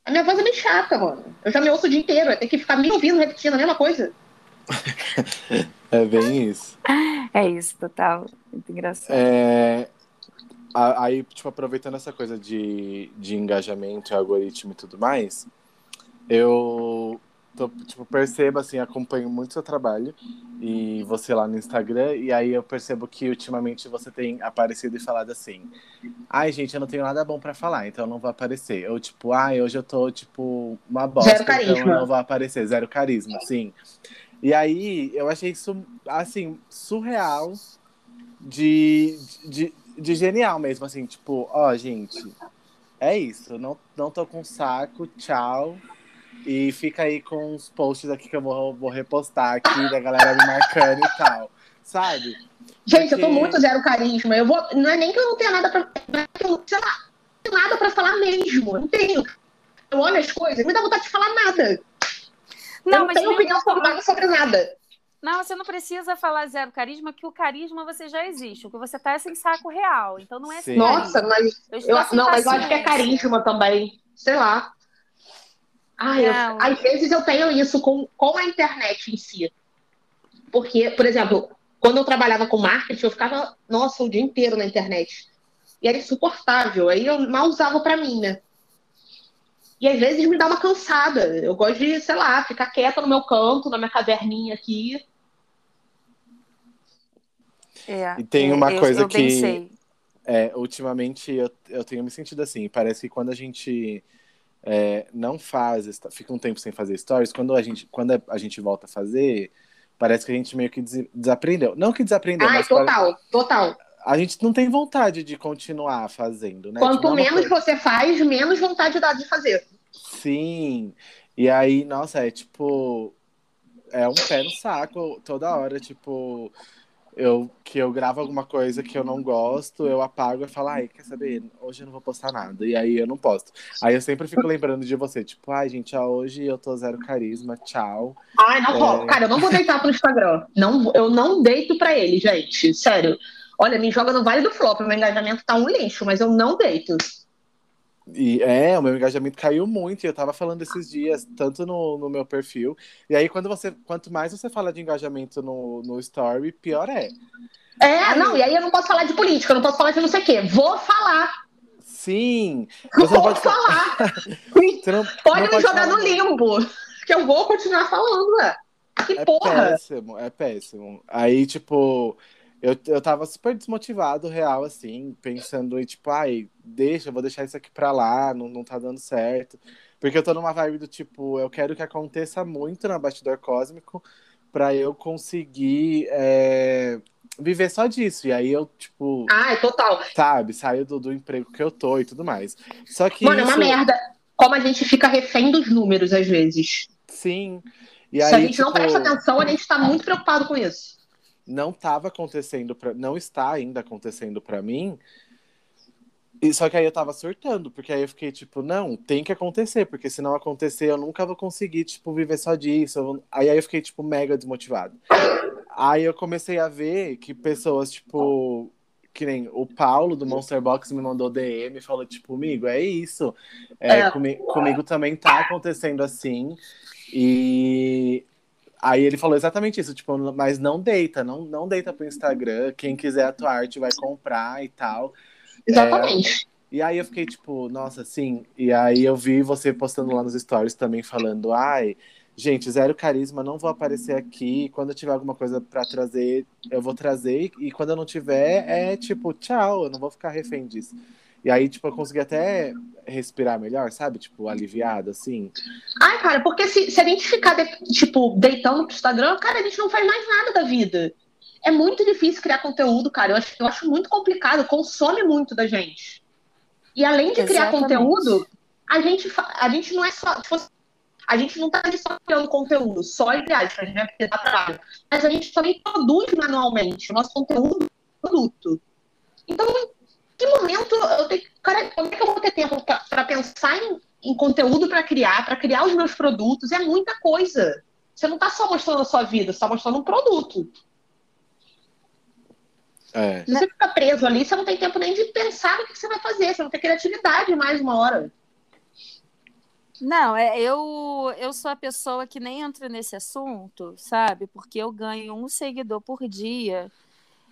A minha voz é meio chata, mano. Eu já me ouço o dia inteiro, eu tenho que ficar me ouvindo, repetindo a mesma coisa. É bem isso. É isso, total. Muito engraçado. É, Aí, tipo, aproveitando essa coisa de, de engajamento, algoritmo e tudo mais, eu tô, tipo, percebo, assim, acompanho muito seu trabalho e você lá no Instagram, e aí eu percebo que ultimamente você tem aparecido e falado assim: ai, gente, eu não tenho nada bom para falar, então eu não vou aparecer. Ou tipo, ai, hoje eu tô, tipo, uma bosta, Zero carisma. então eu não vou aparecer, zero carisma, sim. E aí eu achei isso, assim, surreal de, de, de genial mesmo, assim, tipo, ó, gente, é isso, não, não tô com saco, tchau. E fica aí com os posts aqui que eu vou, vou repostar aqui da galera me marcando e tal. Sabe? Gente, eu tô Porque- muito zero carisma. Eu vou. Não é nem que eu não tenha nada pra. não é eu, Sei lá, não tenho nada pra falar mesmo. Eu não tenho. Eu olho as coisas, me dá vontade de falar nada. Eu não mas tenho opinião formada sobre nada. Não, você não precisa falar zero carisma, que o carisma você já existe. O que você tá é sem saco real. Então não é Sim. sem Nossa, mas. Eu Eu, não, mas eu acho que é carisma também. Sei lá. Ai, eu- Não. às vezes eu tenho isso com, com a internet em si. Porque, por exemplo, quando eu trabalhava com marketing, eu ficava, nossa, o dia inteiro na internet. E era insuportável. Aí eu mal usava pra mim, né? E às vezes me dá uma cansada. Eu gosto de, sei lá, ficar quieta no meu canto, na minha caverninha aqui. É, E tem é, uma eu- coisa eu que-. É, ultimamente eu, eu tenho me sentido assim. Parece que quando a gente é, não faz, fica um tempo sem fazer stories, quando a gente, quando a gente volta a fazer, parece que a gente meio que des- desaprendeu. Não que desaprendeu, Ai, mas pare- total, total. A gente não tem vontade de continuar fazendo, né? Quanto Tipo, é menos coisa- você faz, menos vontade dá de fazer. Sim. E aí, nossa, é tipo. É um pé no saco toda hora, tipo. Eu, que eu gravo alguma coisa que eu não gosto, eu apago e falo, ai, quer saber? Hoje eu não vou postar nada. E aí eu não posto. Aí eu sempre fico lembrando de você, tipo, ai, gente, hoje eu tô zero carisma, tchau. Ai, não É. Cara, eu não vou deitar pro Instagram. Não, eu não deito pra ele, gente. Sério. Olha, me joga no Vale do Flop. Meu engajamento tá um lixo, mas eu não deito. E é, o meu engajamento caiu muito, e eu tava falando esses dias, tanto no, no meu perfil. E aí, quando você, quanto mais você fala de engajamento no, no story, pior é. É, não, e aí eu não posso falar de política, eu não posso falar de não sei o quê. Vou falar. Sim! Você Vou pode falar. Você não, Pode não me jogar falar. no limbo. Que eu vou continuar falando, ué. Que É porra. péssimo, é péssimo. Aí, tipo, eu, eu tava super desmotivado, real, assim, pensando em, tipo, ai, deixa, eu vou deixar isso aqui pra lá, não, não tá dando certo. Porque eu tô numa vibe do tipo, eu quero que aconteça muito na Bastidor Cósmico pra eu conseguir é, viver só disso. E aí eu, tipo, Ah, é total. sabe, saio do, do emprego que eu tô e tudo mais. Só que Mano, é uma isso- merda. Como a gente fica refém dos números, às vezes. Sim. E Se aí, a gente não tipo, presta atenção, a gente tá muito preocupado com isso. Não estava acontecendo para não está ainda acontecendo para mim e só que aí eu tava surtando porque aí eu fiquei tipo não tem que acontecer porque se não acontecer eu nunca vou conseguir tipo viver só disso aí aí eu fiquei tipo mega desmotivado aí eu comecei a ver que pessoas tipo que nem o Paulo do Monster Box me mandou DM e falou tipo amigo é isso é, É. comi- comigo também tá acontecendo assim e Aí ele falou exatamente isso, tipo, mas não deita, não, não deita pro Instagram. Quem quiser a tua arte vai comprar e tal. Exatamente. E aí eu fiquei tipo, nossa, sim. E aí eu vi você postando lá nos stories também falando, ai, gente, zero carisma, não vou aparecer aqui. Quando eu tiver alguma coisa pra trazer, eu vou trazer. E quando eu não tiver, é tipo, tchau, eu não vou ficar refém disso. E aí, tipo, eu consegui até respirar melhor, sabe? Tipo, aliviado, assim. Ai, cara, porque se, se a gente ficar, de- tipo, deitando pro Instagram, cara, a gente não faz mais nada da vida. É muito difícil criar conteúdo, cara. Eu acho, eu acho muito complicado, consome muito da gente. E além de criar Exatamente. conteúdo, a gente, a gente não é só. Tipo, a gente não tá só criando conteúdo, só entre aspas, né? Porque dá trabalho. Mas a gente também produz manualmente. O nosso conteúdo é produto. Então, em que momento eu tenho. Cara, como é que eu vou ter tempo para pensar em, em conteúdo para criar, para criar os meus produtos? É muita coisa. Você não tá só mostrando a sua vida, você tá mostrando um produto. É. Se você fica preso ali, você não tem tempo nem de pensar no que você vai fazer, você não tem criatividade mais uma hora. Não, é, eu, eu sou a pessoa que nem entra nesse assunto, sabe? Porque eu ganho um seguidor por dia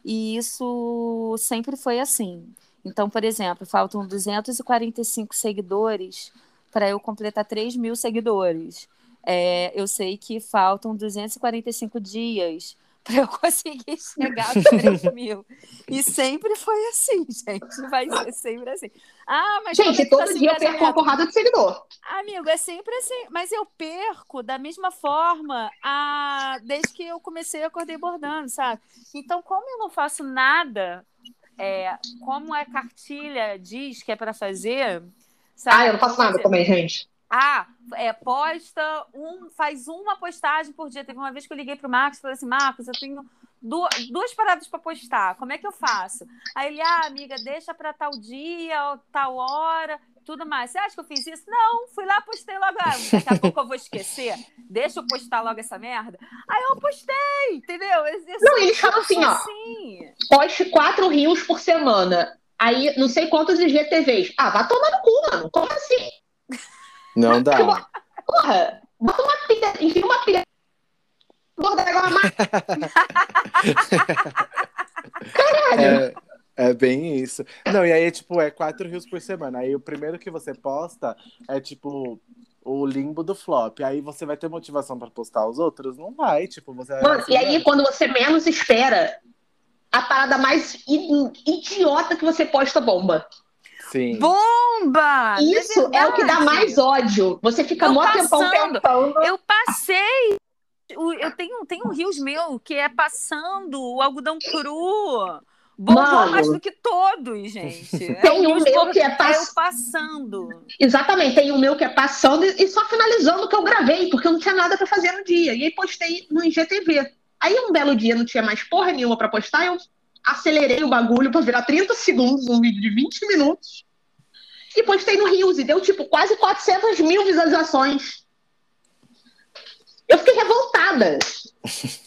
e isso sempre foi assim. Então, por exemplo, faltam 245 seguidores para eu completar 3 mil seguidores. É, eu sei que faltam 245 dias para eu conseguir chegar a 3 mil. E sempre foi assim, gente. Vai ser sempre assim. Ah, mas gente, todo tá dia eu perco uma porrada de seguidor. Amigo, é sempre assim. Mas eu perco da mesma forma a... desde que eu comecei a acordei bordando, sabe? Então, como eu não faço nada, é, como a cartilha diz que é para fazer. Sabe? Ah, eu não faço nada também, gente. Ah, é, posta um, faz uma postagem por dia. Teve uma vez que eu liguei pro Marcos e falei assim, Marcos, eu tenho duas, duas paradas para postar. Como é que eu faço? Aí ele, ah, amiga, deixa para tal dia, tal hora, tudo mais. Você acha que eu fiz isso? Não, fui lá, postei logo. Ah, daqui a pouco eu vou esquecer. Deixa eu postar logo essa merda. Aí eu postei, entendeu? Eu, não, eles falam assim, ó. Assim. Poste quatro rios por semana. Aí, não sei quantos IGTVs. Ah, vai tomar no cu, mano. Como assim? Não dá. Porra, bota uma pilha, enfia uma pilha. Gorda agora Caralho. É, é bem isso. Não, e aí, tipo, é quatro rios por semana. Aí o primeiro que você posta é, tipo, o limbo do flop. Aí você vai ter motivação para postar os outros? Não vai, tipo, você Mano, e aí, quando você menos espera, a parada mais idiota que você posta bomba. Sim. Bomba! Isso é, é, o que dá mais ódio. Você fica mó tempão pensando. Eu passei. Eu tenho, tenho rios meu que é passando o algodão cru. Bombou mais do que todos, gente. Tem é um meu que é, pass... passando. Exatamente, tem um meu que é passando e só finalizando o que eu gravei, porque eu não tinha nada para fazer no dia. E aí postei no IGTV. Aí um belo dia não tinha mais porra nenhuma para postar, eu acelerei o bagulho para virar 30 segundos, um vídeo de 20 minutos. E postei no Rios e deu tipo quase 400 mil visualizações. Eu fiquei revoltada.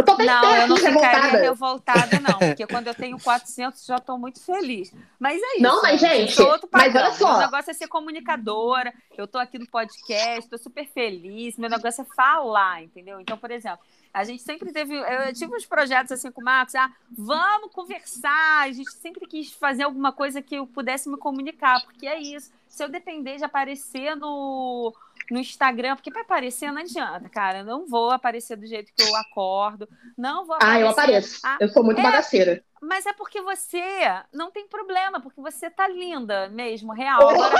Eu tô bem Não, eu não ficaria revoltada, não, porque quando eu tenho 400 já tô muito feliz. Mas é isso. Não, mas gente, mas olha só. Meu negócio é ser comunicadora, eu tô aqui no podcast, tô super feliz, meu negócio é falar, entendeu? Então, por exemplo, a gente sempre teve. Eu tive uns projetos assim com o Marcos, ah, vamos conversar. A gente sempre quis fazer alguma coisa que eu pudesse me comunicar, porque é isso. Se eu depender de aparecer no, no Instagram, porque para aparecer não adianta, cara. Não vou aparecer do jeito que eu acordo. Não vou aparecer. Ah, eu apareço. Ah, eu sou muito é, bagaceira. Mas é porque você não tem problema, porque você tá linda mesmo, real. Agora,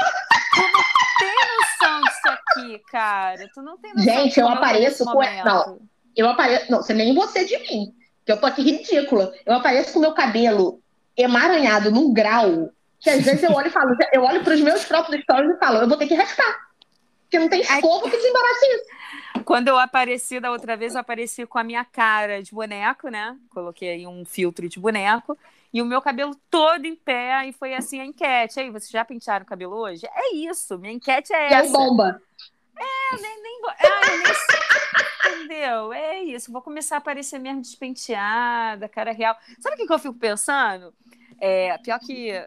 tu não tem noção disso aqui, cara. Tu não tem noção Gente, eu apareço com. Não eu apareço. Não, você nem você de mim. Que eu tô aqui ridícula. Eu apareço com meu cabelo emaranhado num grau que às vezes eu olho e falo, eu olho para os meus próprios stories e falo, eu vou ter que raspar. Porque não tem escova que desembarace isso. Quando eu apareci da outra vez, eu apareci com a minha cara de boneco, né? Coloquei aí um filtro de boneco. E o meu cabelo todo em pé. E foi assim a enquete. Aí, vocês já pentearam o cabelo hoje? É isso. Minha enquete é e essa. E bomba. É, nem... nem... Ah, nem entendeu? É isso. Vou começar a aparecer mesmo despenteada, cara real. Sabe o que, que eu fico pensando? É, pior que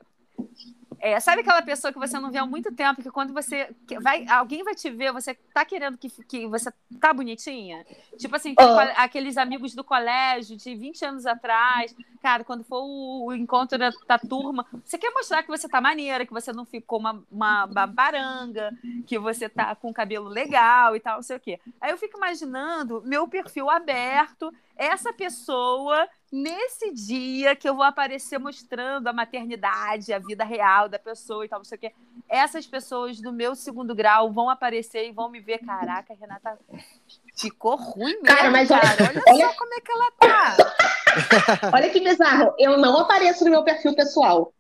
é, sabe aquela pessoa que você não vê há muito tempo, que quando você vai, alguém vai te ver, você tá querendo que, que você tá bonitinha? Tipo assim, tipo, aqueles amigos do colégio de 20 anos atrás, cara, quando for o, o encontro da, da, turma, você quer mostrar que você tá maneira, que você não ficou uma, uma, uma baranga, que você tá com cabelo legal e tal, não sei o quê. Aí eu fico imaginando meu perfil aberto, essa pessoa nesse dia que eu vou aparecer mostrando a maternidade, a vida real da pessoa e tal, não sei o quê. Essas pessoas do meu segundo grau vão aparecer e vão me ver. Caraca, Renata ficou ruim mesmo, cara. Mas cara. Olha, olha, só como é que ela tá. olha que bizarro. Eu não apareço no meu perfil pessoal.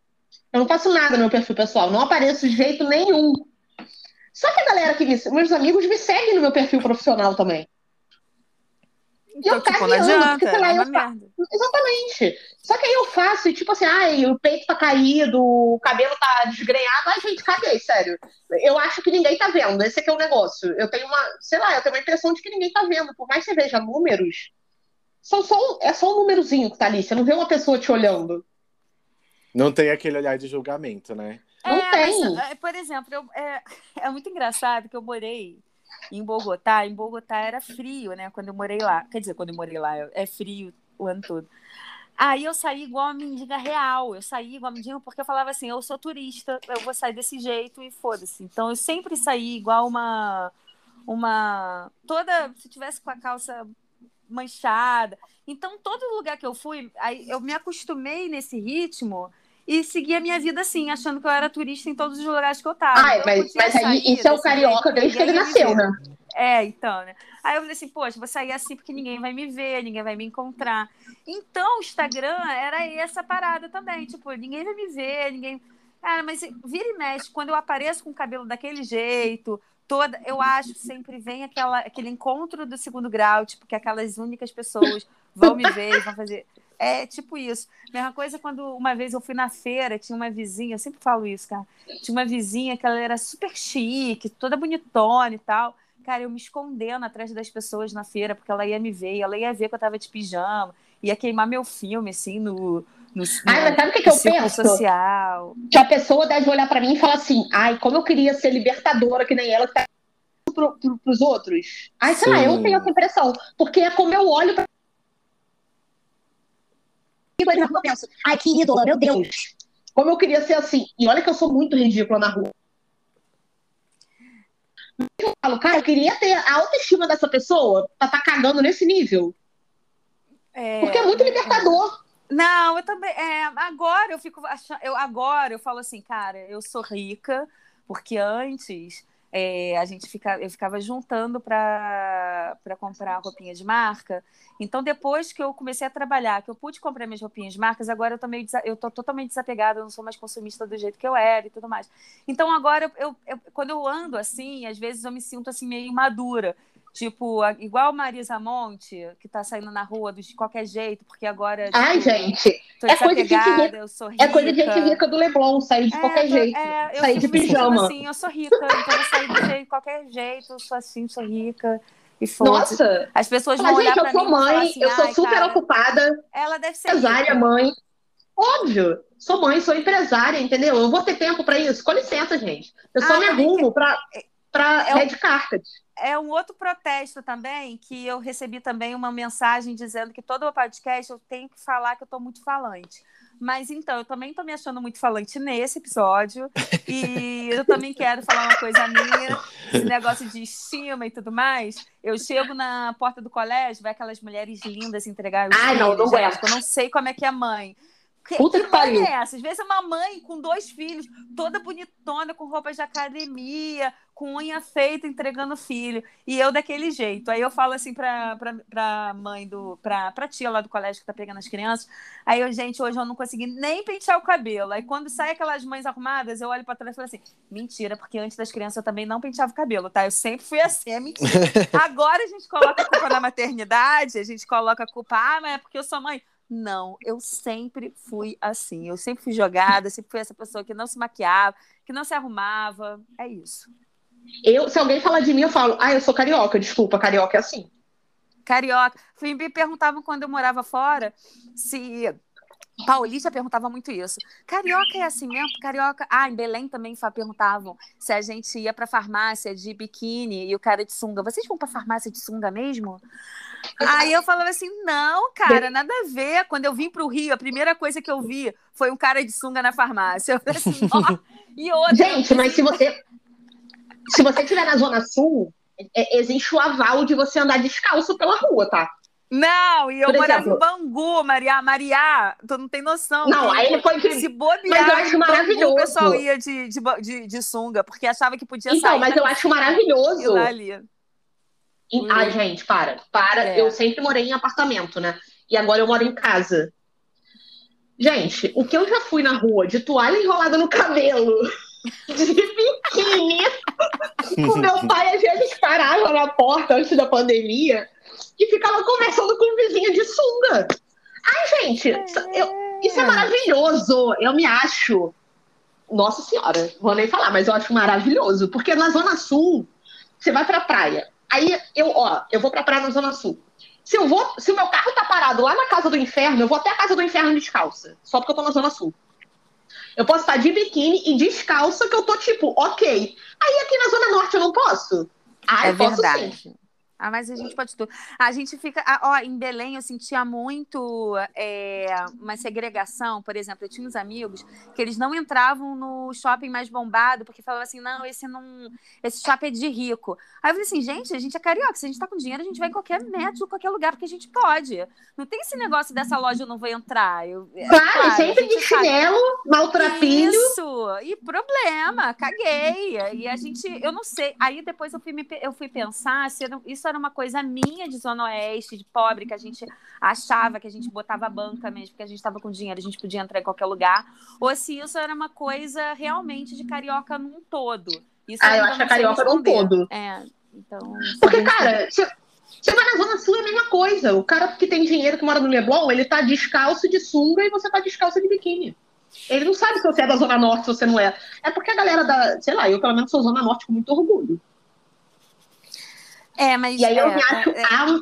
Eu não faço nada no meu perfil pessoal. Não apareço de jeito nenhum. Só que a galera que me, meus amigos me seguem no meu perfil profissional também. E eu então, tipo, não adianta, porque, sei lá, é eu fa... Exatamente. Só que aí eu faço, e tipo assim, ai, o peito tá caído, o cabelo tá desgrenhado. Ai, gente, caguei, sério. Eu acho que ninguém tá vendo. Esse aqui é o negócio. Eu tenho uma, sei lá, eu tenho uma impressão de que ninguém tá vendo. Por mais que você veja números, são só um, é só um númerozinho que tá ali. Você não vê uma pessoa te olhando. Não tem aquele olhar de julgamento, né? Não é, tem. Mas, é, por exemplo, eu, é, é muito engraçado que eu morei em Bogotá. Em Bogotá era frio, né? Quando eu morei lá. Quer dizer, quando eu morei lá, é frio o ano todo. Aí eu saí igual uma mendiga real. Eu saí igual uma mendiga porque eu falava assim: eu sou turista, eu vou sair desse jeito e foda-se. Então eu sempre saí igual uma. Uma. Toda. Se tivesse com a calça manchada. Então, todo lugar que eu fui, aí eu me acostumei nesse ritmo e segui a minha vida assim, achando que eu era turista em todos os lugares que eu tava. Ai, então, mas, mas aí, isso é o carioca jeito, desde que ele nasceu, né? É, então, né? Aí eu falei assim, poxa, vou sair assim porque ninguém vai me ver, ninguém vai me encontrar. Então, o Instagram era essa parada também, tipo, ninguém vai me ver, ninguém. Cara, mas vira e mexe, quando eu apareço com o cabelo daquele jeito, toda, eu acho que sempre vem aquela, aquele encontro do segundo grau, tipo, que aquelas únicas pessoas vão me ver, vão fazer. É tipo isso. Mesma coisa quando uma vez eu fui na feira, tinha uma vizinha, eu sempre falo isso, cara. Tinha uma vizinha que ela era super chique, toda bonitona e tal. Cara, eu me escondendo atrás das pessoas na feira, porque ela ia me ver, ela ia ver que eu tava de pijama, ia queimar meu filme, assim, no. No, ai, mas sabe o que, que eu penso? Social. Que a pessoa deve olhar para mim e falar assim: ai, como eu queria ser libertadora, que nem ela que tá pro, pro, pros outros. Ai, sei Sim. lá, eu tenho essa impressão. Porque é como eu olho pra eu penso, ai, que ídola, meu Deus. Como eu queria ser assim. E olha que eu sou muito ridícula na rua. Eu falo, cara, eu queria ter a autoestima dessa pessoa pra estar tá cagando nesse nível. É, Porque é muito libertador. Não, eu também. É, agora eu fico achando. Eu, agora eu falo assim, cara, eu sou rica, porque antes é, a gente fica, eu ficava juntando para comprar roupinha de marca. Então, depois que eu comecei a trabalhar, que eu pude comprar minhas roupinhas de marcas, agora eu tô, meio, eu tô totalmente desapegada, eu não sou mais consumista do jeito que eu era e tudo mais. Então, agora, eu, eu, quando eu ando assim, às vezes eu me sinto assim meio imadura. Tipo, igual Marisa Monte, que tá saindo na rua de qualquer jeito, porque agora. Tipo, Ai, gente. é coisa de gente rica. Eu sou rica. É coisa de gente rica do Leblon, sair de é, qualquer jeito. É, sair de pijama. Assim, eu sou rica, então eu sair de, qualquer jeito, eu sou assim, sou rica. E Nossa! As pessoas vão olhar gente, eu sou mãe, assim, eu sou super cara, ocupada. Ela deve ser. Empresária, rica. mãe. Óbvio, sou mãe, sou empresária, entendeu? Eu vou ter tempo para isso. Com licença, gente. Eu só ah, me arrumo que... para para é Red Carpet. É um outro protesto também, que eu recebi também uma mensagem dizendo que todo o podcast eu tenho que falar que eu estou muito falante. Mas então, eu também estou me achando muito falante nesse episódio. E eu também quero falar uma coisa minha, esse negócio de estima e tudo mais. Eu chego na porta do colégio, vai aquelas mulheres lindas entregar os Ai, filhos. Não, não Eu não sei como é que é a mãe. Que, Puta que, que pariu. é essa? Às vezes é uma mãe com dois filhos, toda bonitona, com roupas de academia, com unha feita, entregando filho. E eu daquele jeito. Aí eu falo assim pra, pra, pra mãe do. Pra, pra tia lá do colégio que tá pegando as crianças. Aí eu, gente, hoje eu não consegui nem pentear o cabelo. Aí quando sai aquelas mães arrumadas, eu olho pra trás e falo assim: mentira, porque antes das crianças eu também não penteava o cabelo, tá? Eu sempre fui assim, é mentira. Agora a gente coloca a culpa na maternidade, a gente coloca a culpa, ah, mas é porque eu sou mãe. Não, eu sempre fui assim. Eu sempre fui jogada, sempre fui essa pessoa que não se maquiava, que não se arrumava. É isso. Eu, se alguém falar de mim, eu falo, ah, eu sou carioca, desculpa, carioca é assim. Carioca. Me perguntavam quando eu morava fora se. Paulista perguntava muito isso. Carioca é assim mesmo? Carioca. Ah, em Belém também perguntavam se a gente ia para farmácia de biquíni e o cara de sunga. Vocês vão para farmácia de sunga mesmo? Aí eu falava assim: não, cara, nada a ver. Quando eu vim para o Rio, a primeira coisa que eu vi foi um cara de sunga na farmácia. Eu falei assim: ó. E outra. Gente, mas se você. Se você estiver na Zona Sul, é, existe o aval de você andar descalço pela rua, tá? Não, e eu Por morava exemplo, em Bangu, Maria. Maria, tu não tem noção. Não, aí ele foi que... Se bobear, mas eu acho maravilhoso. Bangu, o pessoal ia de, de, de, de, sunga, porque achava que podia então, sair. Então, mas eu acho maravilhoso. Ali. Hum. Ai, gente, para, para. É. Eu sempre morei em apartamento, né? E agora eu moro em casa. Gente, o que eu já fui na rua de toalha enrolada no cabelo, de biquíni, o meu pai às vezes parava na porta antes da pandemia e ficava conversando com o vizinho de sunga. Ai, gente, eu, isso é maravilhoso. Eu me acho. Nossa Senhora, vou nem falar, mas eu acho maravilhoso. Porque na Zona Sul, você vai pra praia, Aí eu, ó, eu vou pra praia na Zona Sul. Se eu vou, se o meu carro tá parado lá na casa do inferno, eu vou até a casa do inferno descalça, só porque eu tô na Zona Sul. Eu posso estar de biquíni e descalça, que eu tô tipo, ok. Aí aqui na Zona Norte eu não posso? Ah, é eu verdade. posso sim. Ah, mas a gente pode tudo. A gente fica. ah, Ó, em Belém eu sentia muito é, uma segregação. Por exemplo, eu tinha uns amigos que eles não entravam no shopping mais bombado, porque falavam assim: não, esse não. Esse shopping é de rico. Aí eu falei assim, gente, a gente é carioca. Se a gente tá com dinheiro, a gente vai em qualquer médico, qualquer lugar, porque a gente pode. Não tem esse negócio dessa loja eu não vou entrar. Eu, é, Claro, a sempre de chinelo, maltrapilho. Isso, e problema, caguei. E a gente, eu não sei. Aí depois eu fui, me, eu fui pensar se isso era uma coisa minha de Zona Oeste, de pobre, que a gente achava que a gente botava banca mesmo, porque a gente estava com dinheiro, a gente podia entrar em qualquer lugar, ou se isso era uma coisa realmente de carioca num todo. Isso Ah, eu acho que é carioca num todo. É, então. Porque, cara, você você vai na Zona Sul é a mesma coisa. O cara que tem dinheiro, que mora no Leblon, ele tá descalço de sunga e você tá descalço de biquíni. Ele não sabe se você é da Zona Norte, se você não é. É porque a galera da. Sei lá, eu pelo menos sou Zona Norte com muito orgulho. É, mas. E aí eu é, me acho é, a,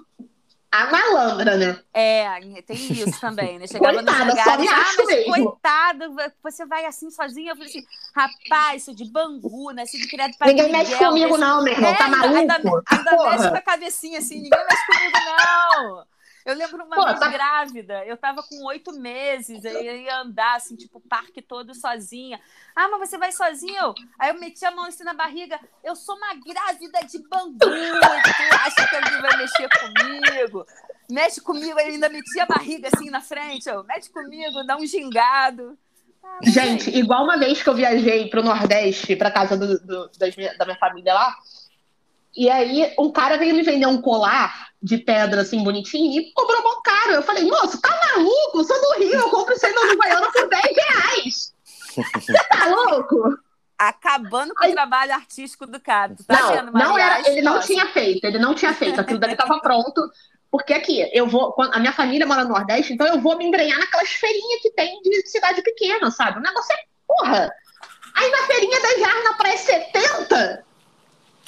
a malandra, né? É, tem isso também, né? Chegava Coitada, só lugares, me acho mesmo." coitado, você vai assim sozinha. Eu falei assim, rapaz, sou de Bangu, nasci de criado para Ninguém mexe comigo, não, meu irmão. É, tá maluco? ainda, ainda mexe com a cabecinha assim, ninguém mexe comigo, não. Eu lembro uma Pô, vez tá- grávida, eu tava com oito meses, aí eu ia andar, assim, tipo, o parque todo sozinha. Ah, mas você vai sozinha? Eu? Aí eu meti a mão assim na barriga, eu sou uma grávida de Bangu, tu acha que alguém vai mexer comigo? Mexe comigo, ele ainda metia a barriga assim na frente, eu, mexe comigo, dá um gingado. Ah, Gente, aí, igual uma vez que eu viajei pro Nordeste, pra casa do- do- minha- da minha família lá, e aí um cara veio me vender um colar de pedra assim bonitinho e cobrou mó caro. Eu falei, moço, tá maluco? Eu sou do Rio, eu compro isso aí na Uruguaiana por 10 reais. Você tá louco? acabando com o trabalho artístico do cara. Tu tá não, vendo, não era, ele não tinha feito, ele não tinha feito, aquilo dali tava pronto. Porque aqui, eu vou. A minha família mora no Nordeste, então eu vou me embrenhar naquelas feirinhas que tem de cidade pequena, sabe? O negócio é porra. Aí na feirinha das reais na praia é 70.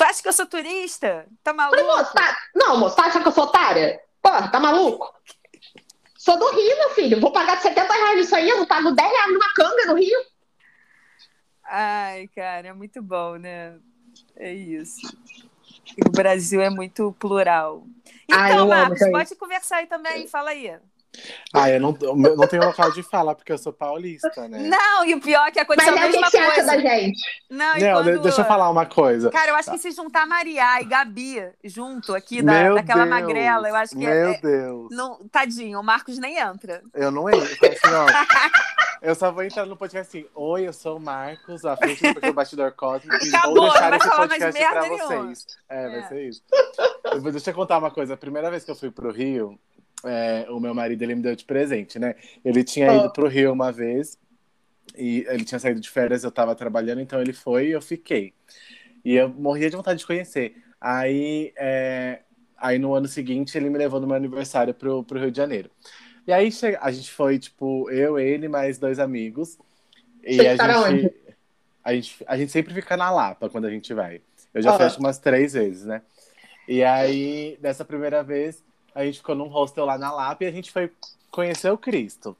Tu acha que eu sou turista? Tá Falei, maluco? moço, tá... Não, moço, tá achando que eu sou otária? Porra, tá maluco? Sou do Rio, meu filho. Vou pagar 70 reais nisso aí, eu não pago 10 reais numa canga no Rio. Ai, cara, é muito bom, né? É isso. O Brasil é muito plural. Então, Ai, Marcos, pode conversar aí também, fala aí. Ah, eu não, eu não tenho local de fala, porque eu sou paulista, né? Não, e o pior é que Mas aconteceu a é o que, mesma que acha coisa. da gente? Não, e Não, quando... de- deixa eu falar uma coisa. Cara, eu acho que se juntar Maria e Gabi junto aqui da, Meu daquela Deus, magrela, eu acho que Meu é, é- Deus. não, tadinho, o Marcos nem entra. Eu não entro. Assim, ó, eu só vou entrar no podcast assim. Oi, eu sou o Marcos, à frente do Bastidor Cósmico. E Acabou, vou não deixar vai esse falar mais podcast pra merda nenhuma. vocês. É, É. vai ser isso. Eu vou- Deixa eu contar uma coisa. A primeira vez que eu fui pro Rio, é, o meu marido ele me deu de presente, né? Ele tinha Oh. ido pro Rio uma vez. E ele tinha saído de férias, eu tava trabalhando, então ele foi e eu fiquei. E eu morria de vontade de conhecer. Aí, é, aí no ano seguinte, ele me levou no meu aniversário pro, pro Rio de Janeiro. E aí a gente foi, tipo, eu, ele, mais dois amigos. E a gente, a gente. A gente sempre fica na Lapa quando a gente vai. Eu já acho que umas três vezes, né? E aí, dessa primeira vez, a gente ficou num hostel lá na Lapa e a gente foi conhecer o Cristo.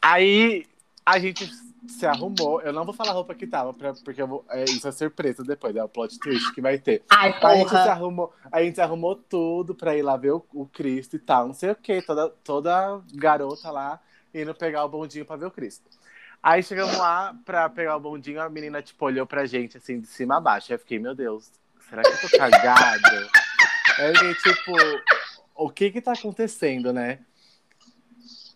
Aí a gente se arrumou. Eu não vou falar a roupa que tava, pra- porque vou- é, isso é surpresa depois, é o plot twist que vai ter. Ai, A gente, se arrumou, a gente se arrumou tudo pra ir lá ver o, o Cristo e tal, não sei o que, toda, toda garota lá indo pegar o bondinho pra ver o Cristo. Aí chegamos lá pra pegar o bondinho, a menina tipo, olhou pra gente assim, de cima a baixo. Aí eu fiquei, meu Deus, será que eu tô cagado? Aí eu fiquei tipo, o que que tá acontecendo, né?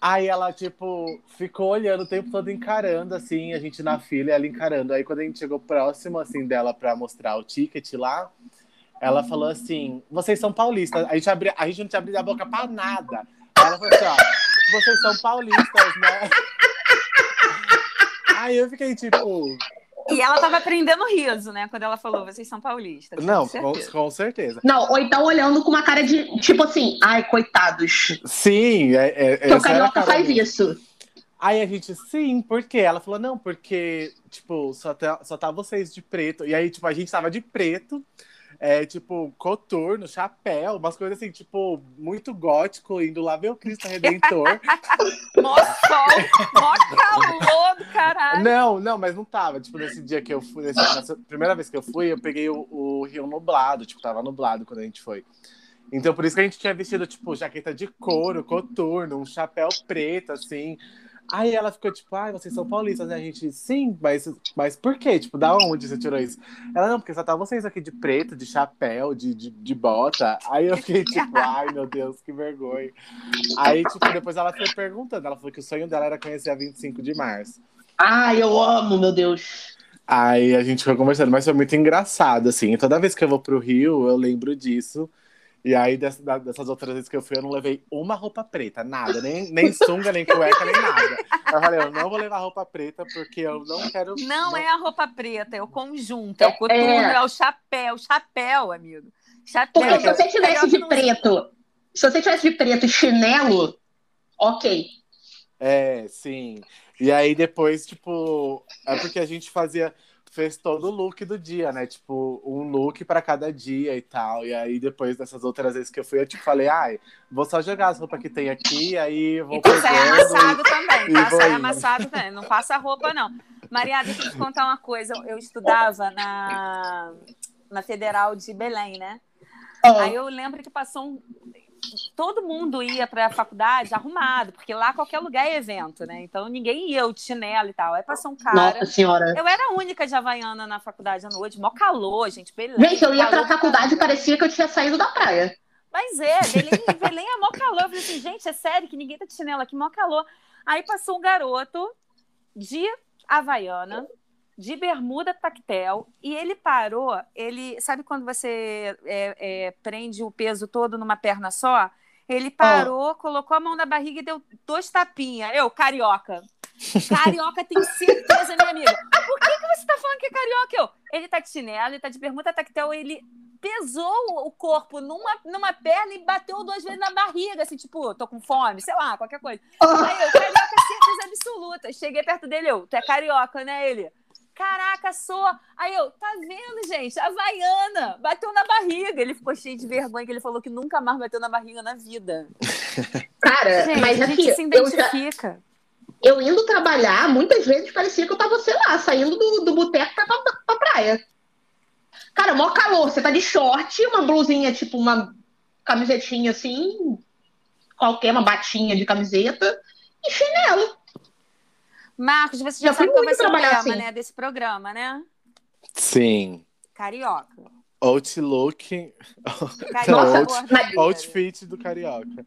Aí ela, tipo, ficou olhando o tempo todo, encarando, assim, a gente na fila e ela encarando. Aí quando a gente chegou próximo, assim, dela pra mostrar o ticket lá, ela falou assim, vocês são paulistas. A gente, abri, a gente não tinha abrido a boca pra nada. Aí ela falou assim, ó, vocês são paulistas, né? Aí eu fiquei, tipo, E ela tava aprendendo riso, né? Quando ela falou, vocês são paulistas. não, com, certeza. com certeza. Não, ou então olhando com uma cara de, tipo assim, ai, coitados. Sim, é, é, Porque o carioca faz isso. Aí a gente, sim, por quê? Ela falou, não, porque, tipo, só tá, só tá vocês de preto. E aí, tipo, a gente tava de preto. É, tipo, coturno, chapéu, umas coisas assim, tipo, muito gótico, indo lá ver o Cristo Redentor. mó sol, mó calor do caralho. Não, não, mas não tava. Tipo, nesse dia que eu fui, nessa primeira vez que eu fui, eu peguei o, o rio nublado, tipo, tava nublado quando a gente foi. Então, por isso que a gente tinha vestido, tipo, jaqueta de couro, coturno, um chapéu preto, assim. Aí ela ficou tipo, ai, vocês são paulistas, né? A gente, sim, mas, mas por quê? Tipo, da onde você tirou isso? Ela, não, porque só tá vocês aqui de preto, de chapéu, de, de, de bota. Aí eu fiquei tipo, ai, meu Deus, que vergonha. Aí, tipo, depois ela foi perguntando. Ela falou que o sonho dela era conhecer a 25 de março. Ai, eu amo, meu Deus. Aí a gente foi conversando, mas foi muito engraçado, assim. Toda vez que eu vou pro Rio, eu lembro disso. E aí, dessas outras vezes que eu fui, eu não levei uma roupa preta, nada, nem, nem sunga, nem cueca, nem nada. Eu falei, eu não vou levar roupa preta porque eu não quero. Não, não... é a roupa preta, é o conjunto, é o coturno, é, é o chapéu, chapéu, amigo. Chapéu. Porque se você tivesse de preto, se você tivesse de preto e chinelo, ok. É, sim. E aí depois, tipo, é porque a gente fazia fez todo o look do dia, né? Tipo, um look para cada dia e tal. E aí, depois dessas outras vezes que eu fui, eu tipo falei, ai, vou só jogar as roupas que tem aqui, aí eu vou. E com saia amassado e... também, tá? Saia amassado também. Não passa roupa, não. Maria, deixa eu te contar uma coisa. Eu estudava na, na Federal de Belém, né? Aí eu lembro que passou um, todo mundo ia para a faculdade arrumado, porque lá qualquer lugar é evento, né? Então ninguém ia o chinelo e tal. Aí passou um cara. Nossa senhora. Eu era a única de Havaiana na faculdade à noite, mó calor, gente. Belém, gente, eu ia para a faculdade e parecia que eu tinha saído da praia. Mas é, Belém, Belém é mó calor. Eu falei assim, gente, é sério que ninguém tá de chinelo aqui, mó calor. Aí passou um garoto de Havaiana, de bermuda tactel e ele parou. Ele sabe quando você é, é, prende o peso todo numa perna só? Ele parou, oh. colocou a mão na barriga e deu dois tapinhas. Eu, carioca. Carioca tem certeza, minha amiga. Por que, que você tá falando que é carioca? Eu, ele tá de chinelo, ele tá de bermuda tactel, ele pesou o corpo numa, numa perna e bateu duas vezes na barriga, assim, tipo, tô com fome, sei lá, qualquer coisa. Aí eu, carioca, certeza absoluta. Cheguei perto dele, eu, tu é carioca, né? Ele, Caraca, sou. Aí eu, tá vendo, gente? A Havaiana bateu na barriga. Ele ficou cheio de vergonha, que ele falou que nunca mais bateu na barriga na vida. Cara, gente, mas a gente aqui, se identifica. Eu, já, eu, indo trabalhar, muitas vezes parecia que eu tava, sei lá, saindo do, do boteco pra, pra, pra praia. Cara, maior calor. Você tá de short, uma blusinha, tipo uma camisetinha assim, qualquer, uma batinha de camiseta e chinelo. Marcos, você já, já sabe qual vai ser o tema assim. né, desse programa, né? Sim. Carioca. Outlook. Nossa, mas... Outfit do Carioca.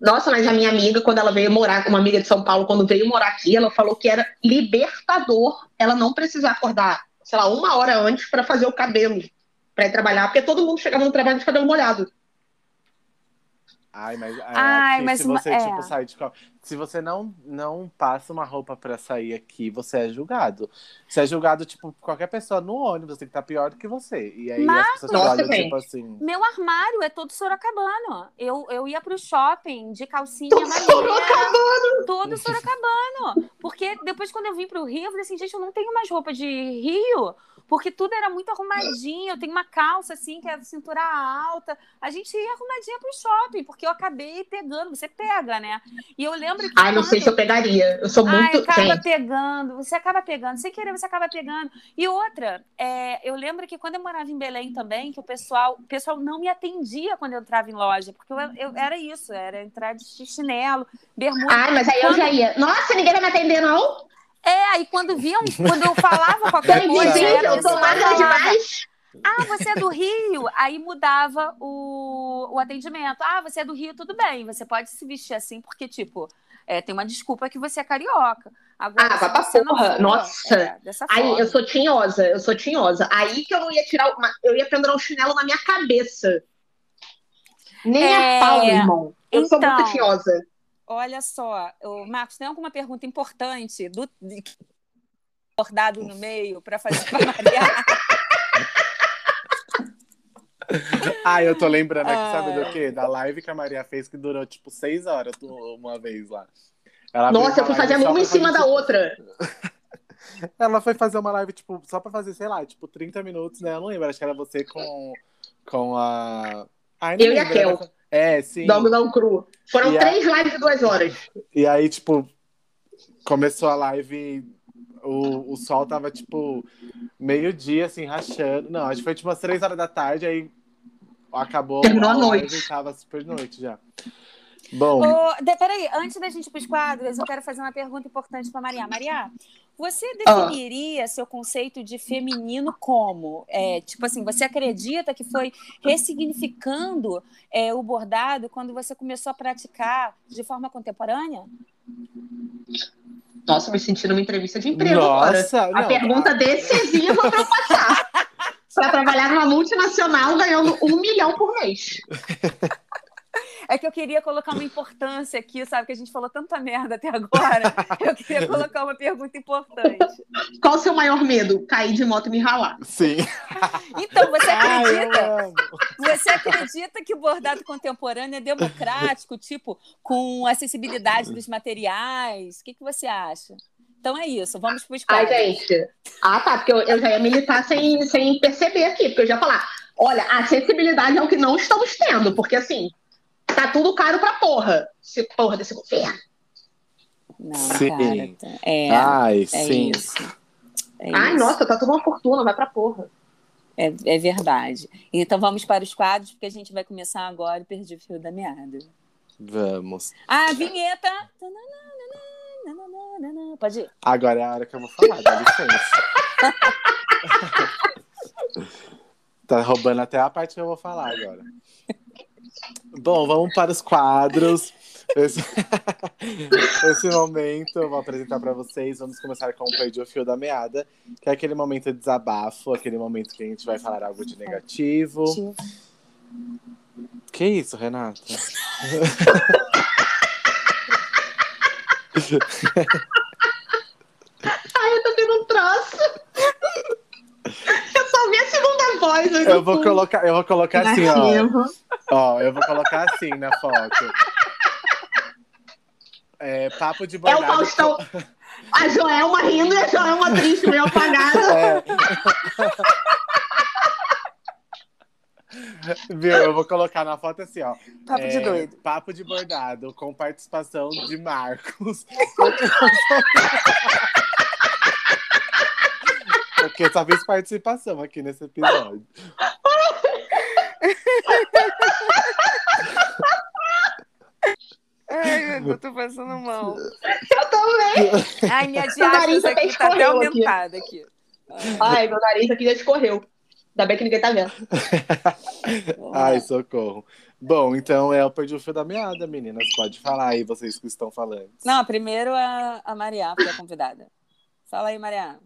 Nossa, mas a minha amiga, quando ela veio morar, uma amiga de São Paulo, quando veio morar aqui, ela falou que era libertador ela não precisar acordar, sei lá, uma hora antes para fazer o cabelo, para ir trabalhar, porque todo mundo chegava no trabalho de cabelo molhado. Ai, mas, é, Ai, mas se você, é. tipo, sai de Se você não, não passa uma roupa pra sair aqui, você é julgado. Você é julgado, tipo, qualquer pessoa no ônibus tem que estar tá pior do que você. E aí Marcos, as pessoas olham, tipo assim. Meu armário é todo sorocabano. Eu, eu ia pro shopping de calcinha todo Sorocabano! Todo sorocabano. Porque depois, quando eu vim pro Rio, eu falei assim, gente, eu não tenho mais roupa de Rio porque tudo era muito arrumadinho. Eu tenho uma calça assim, que é cintura alta. A gente ia arrumadinha pro shopping, porque eu acabei pegando. Você pega, né? E eu lembro que. Ai, não sei se eu pegaria. Eu sou muito. Ai, acaba gente. pegando. Você acaba pegando. Sem querer, você acaba pegando. E outra, é, eu lembro que quando eu morava em Belém também, que o pessoal, o pessoal não me atendia quando eu entrava em loja, porque eu, eu era isso, era entrar de chinelo, bermuda. Ai, mas aí quando... eu já ia. Nossa, ninguém vai me atender, não? É, aí quando viam, quando eu falava qualquer coisa, eu tô magra demais. Ah, você é do Rio? Aí mudava o, o atendimento. Ah, você é do Rio, tudo bem. Você pode se vestir assim, porque, tipo, é, tem uma desculpa que você é carioca. Agora, ah, vai pra porra. Nossa. É, aí, eu sou tinhosa, eu sou tinhosa. Aí que eu não ia tirar. Uma, eu ia pendurar um chinelo na minha cabeça. Nem é... a pau, irmão. Eu então, sou muito então, tinhosa. Olha só, o Marcos, tem alguma pergunta importante do bordado no meio para fazer para Maria? ah, eu tô lembrando aqui, sabe do quê? Da live que a Maria fez que durou tipo seis horas uma vez lá. Ela Nossa, eu fui fazendo uma em cima fazer, da outra. Ela foi fazer uma live, tipo, só pra fazer, sei lá, tipo, 30 minutos, né? Eu não lembro, acho que era você com Com a. Ai, Eu e a lembro, Kel. era- É, sim. Do Algodão Cru. Foram E a- três lives de duas horas. E aí, tipo, começou a live. O, o sol tava, tipo, meio-dia, assim, rachando. Não, acho que foi tipo umas três horas da tarde, aí acabou. Terminou a live noite. e Tava super noite já. Bom, Ô, de- peraí, antes da gente ir para os quadros, eu quero fazer uma pergunta importante para Maria. Maria, você Ah. definiria seu conceito de feminino como? É, tipo assim, você acredita que foi ressignificando é, o bordado quando você começou a praticar de forma contemporânea? Nossa, me senti numa entrevista de emprego Nossa, agora. A não, pergunta tá. decisiva para eu passar. Para trabalhar numa multinacional ganhando um milhão por mês. É que eu queria colocar uma importância aqui, sabe? Que a gente falou tanta merda até agora. Eu queria colocar uma pergunta importante. Qual o seu maior medo? Cair de moto e me ralar. sim. Então, você Ai, acredita? amo. Você acredita que o bordado contemporâneo é democrático, tipo, com acessibilidade dos materiais? O que, que você acha? Então é isso, vamos para os Ai, quadros. gente. Ah, tá. Porque eu, eu já ia militar sem, sem perceber aqui. Porque eu já ia falar: olha, a acessibilidade é o que não estamos tendo. Porque, assim, tá tudo caro pra porra. Esse porra desse governo. Não, Sim. cara, tá- é, Ai, é sim. isso. É Ai, isso. nossa, tá tudo uma fortuna. Vai pra porra. É, é verdade. Então vamos para os quadros, porque a gente vai começar agora e perdi o fio da meada. Vamos. Ah, vinheta! Pode ir. Agora é a hora que eu vou falar, dá licença. tá roubando até a parte que eu vou falar agora. Bom, vamos para os quadros. Esse, esse momento eu vou apresentar para vocês. Vamos começar com o Perdi o Fio da Meada, que é aquele momento de desabafo, aquele momento que a gente vai falar algo de negativo. Que isso, Renata? Ai, eu. Eu só vi a segunda voz. Eu no vou colocar, eu vou colocar assim, ó. Ó, eu vou colocar assim na foto. É, papo de É o bordado. Faustão. A Joelma rindo e a Joelma triste, meio apagada. É. Viu? Eu vou colocar na foto assim, ó. Papo de É, doido. Papo de bordado, com participação de Marcos. Porque eu só fiz participação aqui nesse episódio. Ai, eu tô passando mal. Eu também. Ai, minha até aqui tá até escorreu aqui. aumentada aqui. Ai, meu nariz aqui já escorreu. Ainda bem que ninguém tá vendo. Ai, socorro. Bom, então é o Perdi o Fio da Meada, meninas. Pode falar aí, vocês que estão falando. Não, primeiro a, a Maria, que é a convidada. Fala aí, Maria.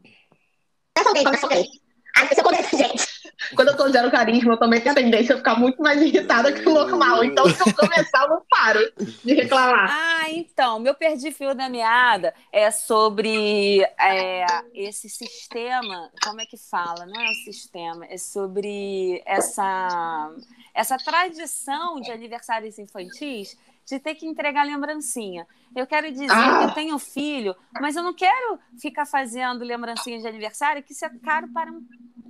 Você gente. Quando eu tô zero carisma, eu também tenho a tendência a ficar muito mais irritada que o normal. Então, se eu começar, eu não paro de reclamar. Ah, então, meu perdi fio da meada é sobre é, esse sistema, como é que fala? Não é um sistema, é sobre essa, essa tradição de aniversários infantis de ter que entregar lembrancinha. Eu quero dizer Ah. que eu tenho filho, mas eu não quero ficar fazendo lembrancinha de aniversário, que isso é caro para um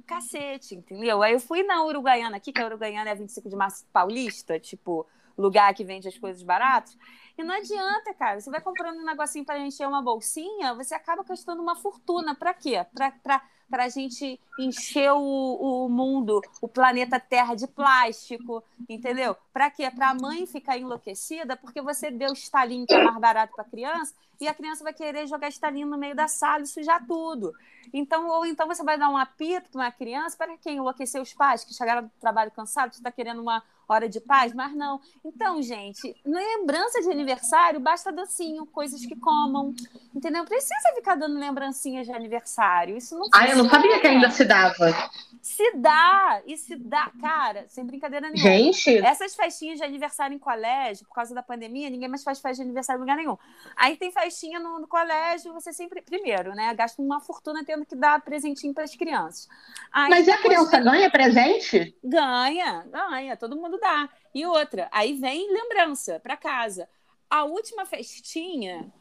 cacete, entendeu? Aí eu fui na Uruguaiana aqui, que a Uruguaiana é 25 de março paulista, tipo, lugar que vende as coisas baratas. E não adianta, cara. Você vai comprando um negocinho para encher uma bolsinha, você acaba gastando uma fortuna. Para quê? Para a gente encher o, o mundo, o planeta Terra de plástico, entendeu? Para quê? Para a mãe ficar enlouquecida porque você deu estalinho que é mais barato para a criança e a criança vai querer jogar estalinho no meio da sala e sujar tudo. Então, ou então você vai dar um apito para uma criança para quem enlouquecer os pais que chegaram do trabalho cansados, está querendo uma hora de paz, mas não. Então, gente, lembrança de aniversário basta docinho, coisas que comam, entendeu? Precisa ficar dando lembrancinhas de aniversário. Isso não Ai, eu não sabia que ainda se dava. Se dá, e se dá, cara, sem brincadeira nenhuma. Gente, Essas festinhas de aniversário em colégio, por causa da pandemia, ninguém mais faz festa de aniversário em lugar nenhum. Aí tem festinha no, no colégio, você sempre. Primeiro, né? Gasta uma fortuna tendo que dar presentinho para as crianças. Aí mas a criança ganha presente? Ganha, ganha, todo mundo dá. E outra, aí vem lembrança para casa. A última festinha,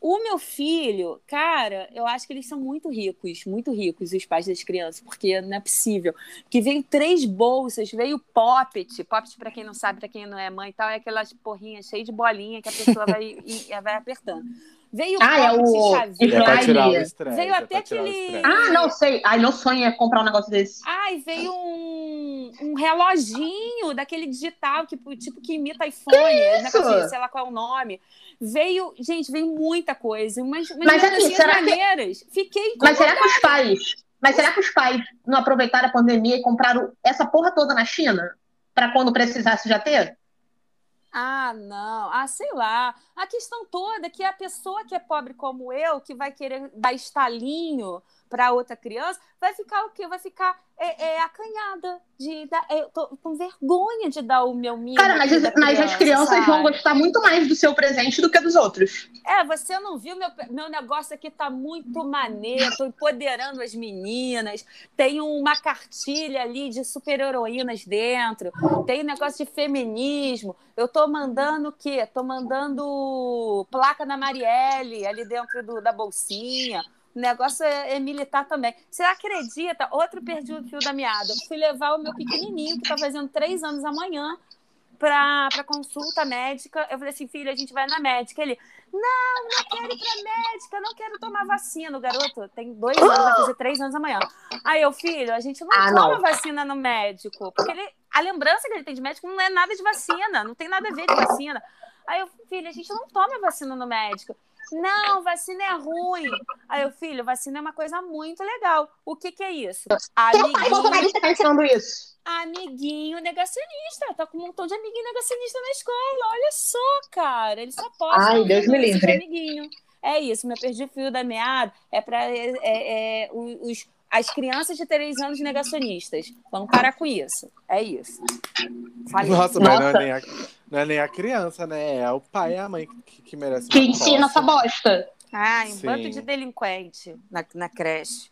O meu filho, cara, eu acho que eles são muito ricos, muito ricos, os pais das crianças, porque não é possível. Que veio três bolsas, veio poppet. Poppet, para quem não sabe, para quem não é mãe e tal, é aquelas porrinhas cheias de bolinha que a pessoa vai, e, vai apertando. Veio ah, é o é pra tirar o estresse, Veio é até aquele. Ah, não sei. Ai, meu sonho é comprar um negócio desse. Ai, veio um, um reloginho daquele digital, que, tipo, que imita iPhone. Que negócio, sei lá qual é o nome. Veio, gente, veio muita coisa. Umas, umas Mas aqui, será maneiras. Que... Fiquei Mas será que os pais. Mas será que os pais não aproveitaram a pandemia e compraram essa porra toda na China? Para quando precisasse já ter? Ah, não. Ah, sei lá. A questão toda é que a pessoa que é pobre como eu, que vai querer dar estalinho para outra criança, vai ficar o quê? Vai ficar é, é acanhada de dar. É, eu tô com vergonha de dar o meu mimo. Cara, mas, criança, mas as crianças sabe? vão gostar muito mais do seu presente do que dos outros. É, você não viu meu, meu negócio aqui tá muito maneiro, tô empoderando as meninas. Tem uma cartilha ali de super-heroínas dentro, tem um negócio de feminismo. Eu tô mandando o quê? Tô mandando placa na Marielle ali dentro do, da bolsinha. O negócio é, é, militar também. Você acredita? Outro perdi o fio da meada. Eu fui levar o meu pequenininho, que está fazendo três anos amanhã, para consulta médica. Eu falei assim, filho, a gente vai na médica. Ele, não, não quero ir para médica, não quero tomar vacina. O garoto tem dois anos, vai fazer três anos amanhã. Aí eu, filho, a gente não ah, toma não. vacina no médico, porque ele, a lembrança que ele tem de médico não é nada de vacina, não tem nada a ver de vacina. Aí eu, filho, a gente não toma vacina no médico. Não, vacina é ruim. Aí eu, filho, vacina é uma coisa muito legal. O que, que é isso? Amiguinho... Quem bolsonarista tá ensinando isso? Amiguinho negacionista. Tá com um montão de amiguinho negacionista na escola. Olha só, cara. Ele só pode. Ai, Deus me livre. Amiguinho. É isso, me perdi o fio da meada. É para é, é, é, os, as crianças de três anos negacionistas. Vamos parar com isso. É isso. Falei. Nossa, mas Nossa. não é nem a não é nem a criança, né? É o pai e a mãe que, que merece. Que ensina essa bosta. Ai, um bando de delinquente na, na creche.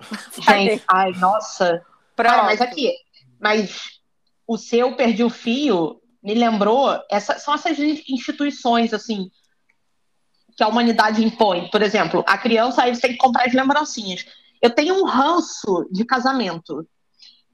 Gente, ai, nossa. Cara, mas aqui, mas o seu perdi o fio me lembrou, essa, são essas instituições, assim, que a humanidade impõe. Por exemplo, a criança aí você tem que comprar as lembrancinhas. Eu tenho um ranço de casamento.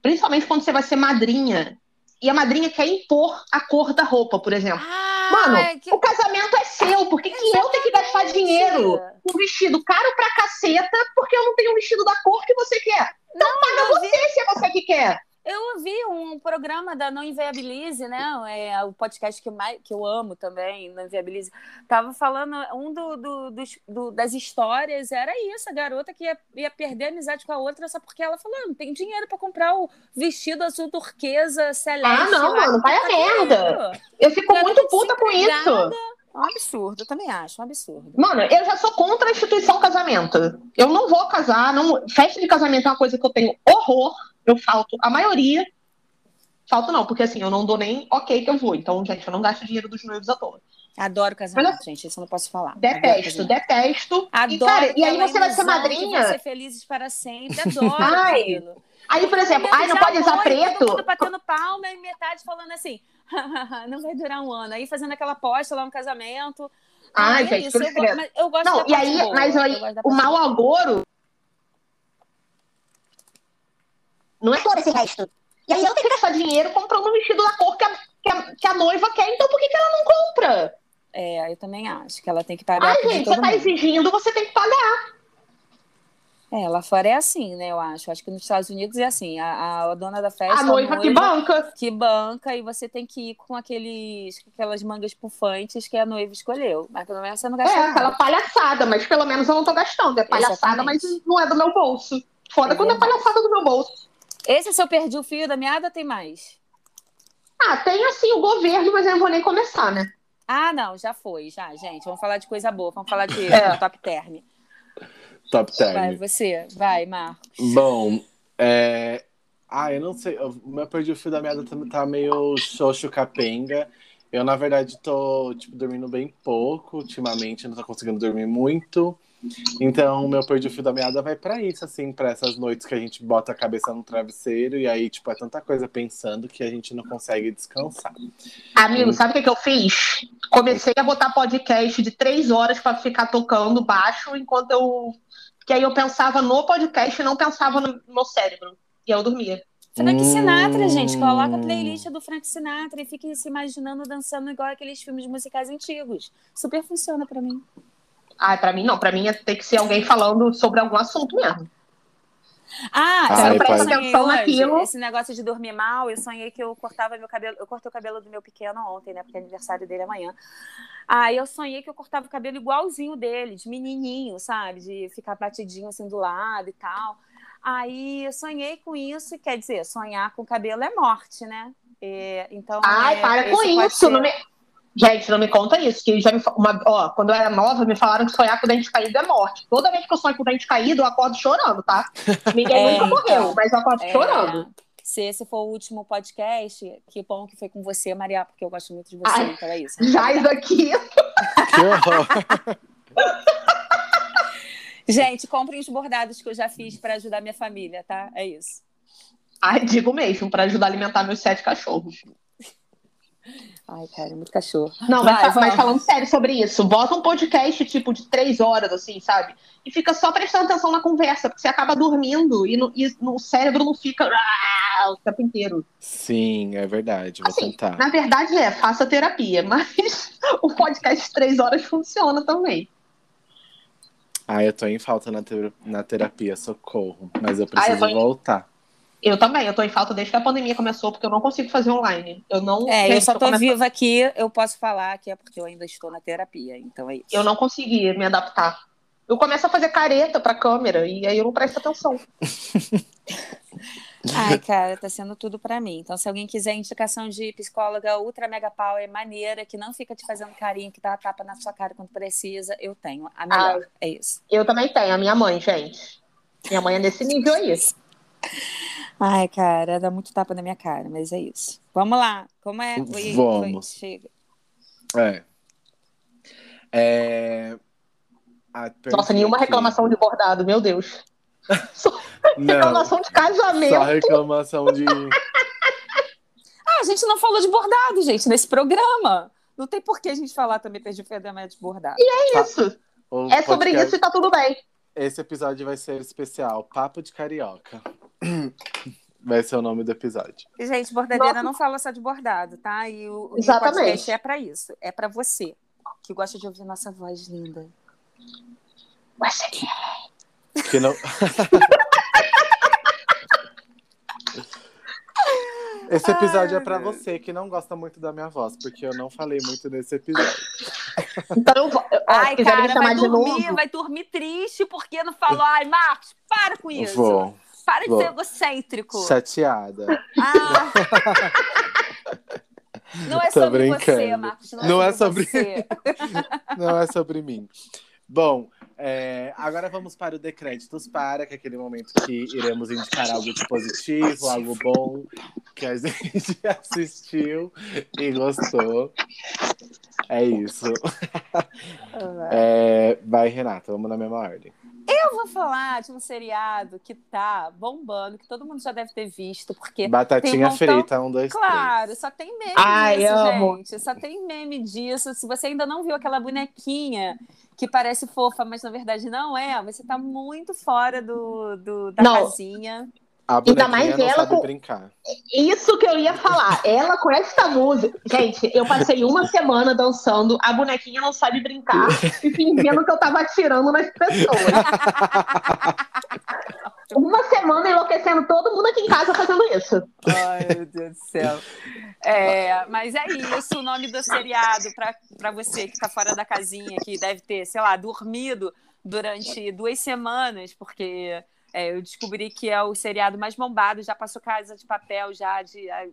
Principalmente quando você vai ser madrinha e a madrinha quer impor a cor da roupa, por exemplo. Ah, Mano, é que... o casamento é seu, por que, que eu tenho que gastar dinheiro com um vestido caro pra caceta porque eu não tenho um vestido da cor que você quer? Então não, paga você vi... se é você que quer. Eu ouvi um programa da Não Inviabilize, né? É o podcast que, mais, que eu amo também, Não Inviabilize. Tava falando, um do, do, dos, do, das histórias era isso, a garota que ia, ia perder a amizade com a outra só porque ela falou, não tem dinheiro para comprar o vestido azul turquesa celeste. Ah, não, mano, vai a tá merda. Eu fico muito puta com isso. É um absurdo, eu também acho, um absurdo. Mano, eu já sou contra a instituição casamento. Eu não vou casar, não... festa de casamento é uma coisa que eu tenho horror eu falto a maioria. Falto não, porque assim, eu não dou nem ok que eu vou. Então, gente, eu não gasto dinheiro dos noivos à toa. Adoro casamento, gente. Isso eu não posso falar. Detesto, Adoro detesto. Adoro. E, cara, e aí você vai ser madrinha. Vai ser felizes para sempre. Adoro ai. Aí, por exemplo, ai, não pode usar preto. Todo mundo batendo palma e metade falando assim, não vai durar um ano. Aí fazendo aquela aposta lá no casamento. Ai, é gente, isso. Eu, go... eu gosto não, e aí, boa. Mas aí, o mau agouro Não é todo esse resto. E aí eu tenho que gastar dinheiro comprando um vestido da cor que a, que a, que a noiva quer, então por que, que ela não compra? É, eu também acho que ela tem que pagar. Ai, gente, você tá mundo. exigindo, você tem que pagar. É, lá fora é assim, né? Eu acho. Acho que nos Estados Unidos é assim. A, a dona da festa. A noiva, a noiva, que banca. Que banca, e você tem que ir com aqueles, aquelas mangas pufantes que a noiva escolheu. Mas pelo menos você não gasta. É, nada. aquela palhaçada, mas pelo menos eu não tô gastando. É palhaçada, Exatamente. mas não é do meu bolso. Foda é quando é palhaçada do meu bolso. Esse se eu perdi o fio da meada, tem mais? Ah, tem assim o governo, mas eu não vou nem começar, né? Ah, não, já foi, já, gente. Vamos falar de coisa boa, vamos falar de é. top term. Top term. Vai, você, vai, Marcos. Bom, é... Ah, eu não sei, eu meu perdi o fio da meada tá, tá meio xoxo capenga. Eu, na verdade, tô, tipo, dormindo bem pouco ultimamente, não tô conseguindo dormir muito. Então, meu perdi o fio da meada vai pra isso, assim, pra essas noites que a gente bota a cabeça no travesseiro e aí, tipo, é tanta coisa pensando que a gente não consegue descansar. Amigo, sabe o que, que eu fiz? Comecei a botar podcast de três horas pra ficar tocando baixo enquanto eu. Que aí eu pensava no podcast e não pensava no meu cérebro. E eu dormia. Frank Sinatra, Hum. gente. Coloca a playlist do Frank Sinatra e fique se imaginando dançando igual aqueles filmes musicais antigos. Super funciona pra mim. Ah, pra mim não. Pra mim é ter que ser alguém falando sobre algum assunto mesmo. Ah, Ah, que eu sonhei Atenção hoje? naquilo. Esse negócio de dormir mal, eu sonhei que eu cortava meu cabelo. Eu cortei o cabelo do meu pequeno ontem, né? Porque é aniversário dele amanhã. Aí eu sonhei que eu cortava o cabelo igualzinho dele, de menininho, sabe? De ficar batidinho assim do lado e tal. Aí eu sonhei com isso, e quer dizer, sonhar com cabelo é morte, né? É, então, Ai, é, para com isso. ser- Não me... Gente, não me conta isso. Que já me... uma... Ó, quando eu era nova, me falaram que sonhar com o dente caído é morte. Toda vez que eu sonho com o dente caído, eu acordo chorando, tá? Ninguém É, nunca morreu, então. mas eu acordo É, chorando. Se esse for o último podcast, que bom que foi com você, Maria, porque eu gosto muito de você, Ai, então é isso. Já isso aqui. Que horror! Gente, comprem os bordados que eu já fiz para ajudar minha família, tá? É isso. Ai, digo mesmo, pra ajudar a alimentar meus sete cachorros. Ai, cara, muito cachorro. Não, Vai, mas, mas falando sério sobre isso, bota um podcast tipo de três horas, assim, sabe? E fica só prestando atenção na conversa, porque você acaba dormindo e no, e no cérebro não fica ah, o tempo inteiro. Sim, é verdade. Vou Assim, tentar. Na verdade é, faça terapia, mas o podcast de três horas funciona também. Ah, eu tô em falta na, tera- na terapia, socorro. Mas eu Ah, eu preciso em- voltar. Eu também, eu tô em falta desde que a pandemia começou, porque eu não consigo fazer online. Eu não. É, eu só tô começando- viva aqui, eu posso falar que é porque eu ainda estou na terapia, então é isso. Eu não consegui me adaptar. Eu começo a fazer careta pra câmera e aí eu não presto atenção. Ai, cara, tá sendo tudo pra mim. Então, se alguém quiser indicação de psicóloga ultra mega power, maneira, que não fica te fazendo carinho, que dá a tapa na sua cara quando precisa, eu tenho. A melhor. É isso. Eu também tenho, a minha mãe, gente. Minha mãe é nesse nível aí. Ai, cara, dá muito tapa na minha cara, mas é isso. Vamos lá. Como é? Oi, Vamos. oi, chega. É. É... a Nossa, nenhuma reclamação de bordado, meu Deus. Só Não, reclamação de casamento. só reclamação de. Ah, a gente não falou de bordado, gente, nesse programa. Não tem por que a gente falar também perdi o fedamento de bordado. É isso. O É sobre podcast- isso e tá tudo bem. Esse episódio vai ser especial, Papo de Carioca. Vai ser o nome do episódio. Gente, bordadeira Nossa. não fala só de bordado, tá? E o, o Exatamente. podcast é pra isso. É pra você, que gosta de ouvir nossa voz linda. Mas Que não... Esse episódio Ai, é pra meu Deus. você que não gosta muito da minha voz, porque eu não falei muito nesse episódio. Então. Ó, Ai, cara, vai de dormir, novo. vai dormir triste porque não falou. Ai, Marcos, para com isso. Vou. Para de ser egocêntrico. Chateada. Ah. Não é Tô sobre você, brincando. Marcos. Não, Não é é sobre sobre- você. Não é sobre mim. Bom, é, agora vamos para o Decréditos Para, que é aquele momento que iremos indicar algo de positivo, algo bom que a gente assistiu e gostou. É isso. É, vai, Renata, vamos na mesma ordem. Eu vou falar de um seriado que tá bombando, que todo mundo já deve ter visto, porque Batatinha tem um montão- frita, um, dois, Claro, só tem meme Ai, disso, amo. gente. Só tem meme disso. Se você ainda não viu aquela bonequinha que parece fofa, mas na verdade não é, você tá muito fora do, do- da Não. casinha. A Ainda bonequinha mais não ela sabe com- brincar. Isso que eu ia falar. Ela com essa música. Gente, eu passei uma semana dançando, a bonequinha não sabe brincar e fingindo que eu tava atirando nas pessoas. Uma semana enlouquecendo todo mundo aqui em casa fazendo isso. Ai, meu Deus do céu. É, mas é isso, o nome do seriado, para você que está fora da casinha, que deve ter, sei lá, dormido durante duas semanas, porque é, eu descobri que é o seriado mais bombado, já passou Casa de Papel, já de. é,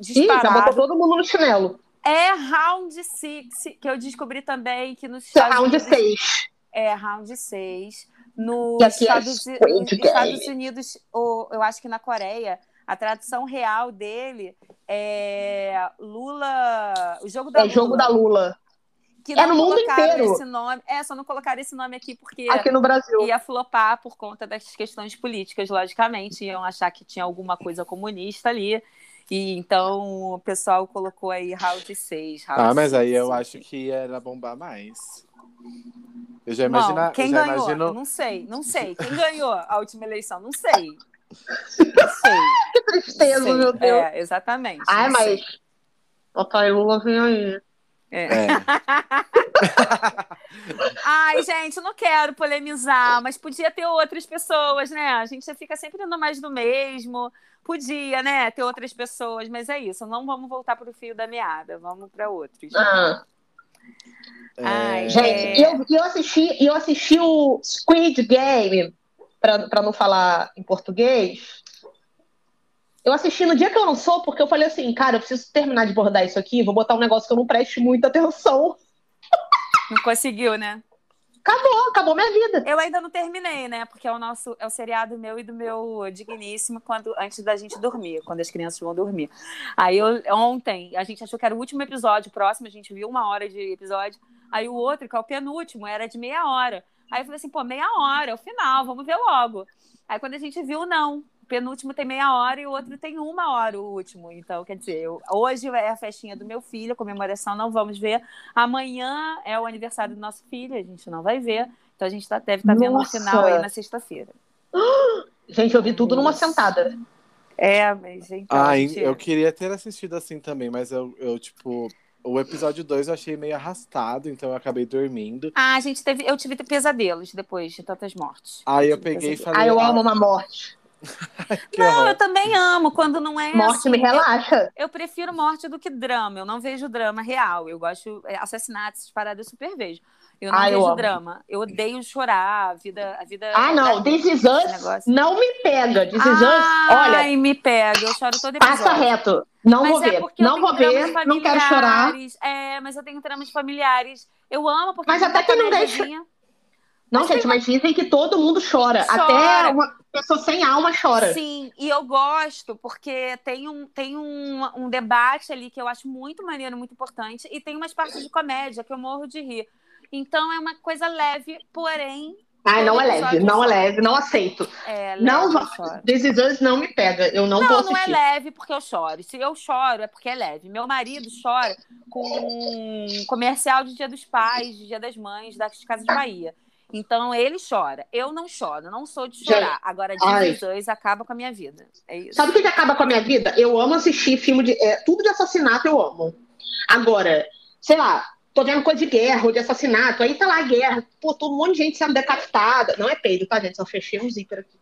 Ih, já botou disparado. todo mundo no chinelo. É Round Six, que eu descobri também que nos é Estados round Unidos 6. é Round 6. Nos é Estados, Squid nos. Estados Unidos, ou eu acho que na Coreia, a tradução real dele é Lula. O jogo da É Lula. jogo da Lula. Que É não no mundo colocaram inteiro. esse nome. É, só não colocaram esse nome aqui porque Aqui no Brasil. ia flopar por conta das questões políticas, logicamente. Iam achar que tinha alguma coisa comunista ali. E então o pessoal colocou aí round 6. Round Ah, mas aí six. eu acho que era bombar mais. Eu já Bom, imagino. quem eu já ganhou? imagino Não sei, não sei. Quem ganhou a última eleição? Não sei. Não sei. Que tristeza, Sei. meu Deus. É, exatamente. Ai, mas. Papai Lula vem aí. É. É. Ai, gente, não quero polemizar, mas podia ter outras pessoas, né? A gente fica sempre indo mais do mesmo. Podia, né, ter outras pessoas, mas é isso. Não vamos voltar para o fio da meada, vamos para outros. Ah, Ai, É, gente, É. e eu, eu assisti, eu assisti o Squid Game, pra não falar em português. Eu assisti no dia que eu lançou, porque eu falei assim, cara, eu preciso terminar de bordar isso aqui, vou botar um negócio que eu não preste muita atenção. Não conseguiu, né? Acabou, acabou minha vida. Eu ainda não terminei, né? Porque é o nosso é o seriado meu e do meu digníssimo quando antes da gente dormir, quando as crianças vão dormir. Aí eu, ontem a gente achou que era o último episódio, o próximo a gente viu uma hora de episódio. Aí o outro, que é o penúltimo, era de meia hora. Aí eu falei assim, pô, meia hora, é o final, vamos ver logo. Aí quando a gente viu, não. O penúltimo tem meia hora e o outro tem uma hora, o último. Então, quer dizer, eu- hoje é a festinha do meu filho, a comemoração, não vamos ver. Amanhã é o aniversário do nosso filho, a gente não vai ver. Então a gente tá- deve estar vendo no Nossa! final aí na sexta-feira. Gente, eu vi tudo numa sentada. É, mas então. Ah, gente- eu queria ter assistido assim também, mas eu, eu tipo. O episódio 2 eu achei meio arrastado, então eu acabei dormindo. Ah, a gente teve. Eu tive pesadelos depois de tantas mortes. Aí eu Tive peguei e pesadelo. falei. Ah, eu ah, amo uma morte. Não, horror. eu também amo. Quando não é. Morte assim, me relaxa. Eu prefiro morte do que drama. Eu não vejo drama real. Eu gosto. é, Assassinatos, essas paradas eu super vejo. Eu não Ah, eu vejo amo. drama. Eu odeio chorar. A vida. A vida Ah, não, This Is Us não me pega. This Is Us, olha, Ai, me pega. Eu choro todo episódio. passa reto. Não Mas vou é ver. eu Não vou ver, não quero chorar. É, mas eu tenho dramas familiares. Eu amo porque Mas até uma que ninguém comédiazinha. Não, Mas gente, mas dizem que todo mundo chora. Chora. Até uma pessoa sem alma chora. Sim, e eu gosto porque tem, um, tem um, um debate ali que eu acho muito maneiro, muito importante, e tem umas partes de comédia que eu morro de rir. Então é uma coisa leve, porém. Ai, não é leve, não é leve, não aceito. É, leve, Não. This Us não me pega. Eu não, vou Não, não é assistir. leve porque eu choro. Se eu choro é porque é leve. Meu marido chora com um comercial de Dia dos Pais, de Dia das Mães, das Casas de Bahia. Então ele chora. Eu não choro, não sou de chorar. Agora, Is Us acaba com a minha vida. É isso. Sabe o que, que acaba com a minha vida? Eu amo assistir filme de. é, tudo de assassinato eu amo. Agora, sei lá, tô vendo coisa de guerra ou de assassinato, aí tá lá a guerra, pô, todo um monte de gente sendo decapitada. Não é peido, tá, gente? Só fechei um zíper aqui.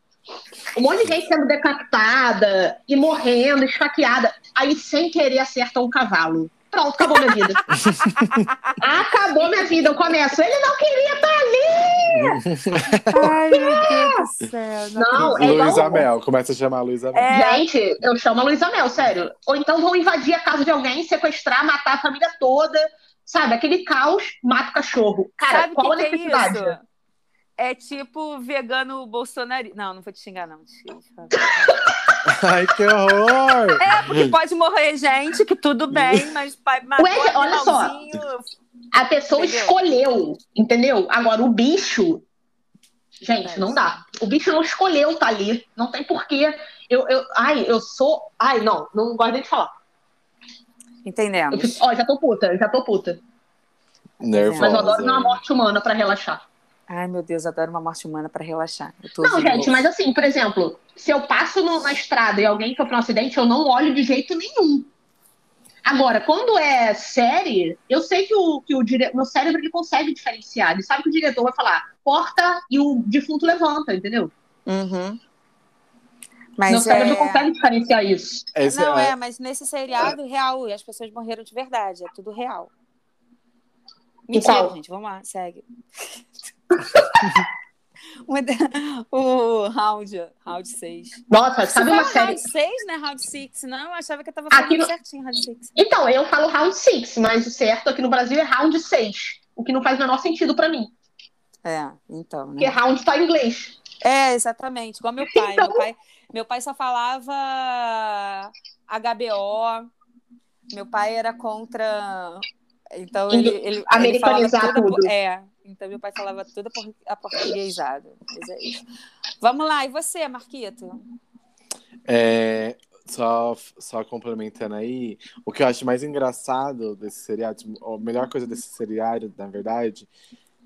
Um monte de gente sendo decapitada e morrendo, esfaqueada. Aí, sem querer, acerta um cavalo. Pronto, acabou minha vida. acabou minha vida. Eu começo. Ele não queria estar ali! Ai, meu Deus do céu. Não, acredito. é igual- Luísa Mel, começa a chamar a Luísa Mel. É. Gente, eu chamo a Luísa Mel, sério. Ou então vão invadir a casa de alguém, sequestrar, matar a família toda. Sabe, aquele caos mata o cachorro. Cara, Sabe qual que, a que é necessidade? isso? É tipo vegano bolsonarista. Não, não vou te xingar, não. Ai, que horror! É, porque pode morrer gente, que tudo bem, mas pai matou Ué, olha só. A pessoa Entendeu? escolheu, entendeu? Agora, o bicho. Gente, É não dá. O bicho não escolheu estar ali. Não tem porquê. Eu, eu, ai, eu sou. Ai, não, não gosto nem de falar. Eu Entendemos. fico- ó, já tô puta, já tô puta. Nervosa. Mas eu adoro uma morte humana pra relaxar. Ai, meu Deus, adoro uma morte humana pra relaxar. Eu tô Não, gente, mas assim, por exemplo, se eu passo no- na estrada e alguém foi para um acidente, eu não olho de jeito nenhum. Agora, quando é série, eu sei que o, que o dire... meu cérebro ele consegue diferenciar. Ele sabe que o diretor vai falar, corta e o defunto levanta, entendeu? Uhum. meu Mas cérebro é... consegue diferenciar isso. Esse Não, é, é, mas nesse seriado, real, e as pessoas morreram de verdade, é tudo real. Mentira, qual? gente, vamos lá, segue. O round, round 6. Nossa, sabe uma série? round 6, né? Round 6, não? Eu achava que eu tava Aqui falando no- certinho, round 6. Então, eu falo round 6, mas o certo aqui no Brasil é round 6. O que não faz o menor sentido pra mim. É, então, Porque né? round tá em inglês. É, exatamente, igual meu pai. Então- Meu pai, meu pai só falava HBO. Meu pai era contra Então ele, ele, ele Americanizar tudo. tudo. É. Então meu pai falava tudo por- aportuguesado. Mas é isso. Vamos lá, e você, Marquito? É, só, só complementando aí, o que eu acho mais engraçado desse seriado, a melhor coisa desse seriado, na verdade,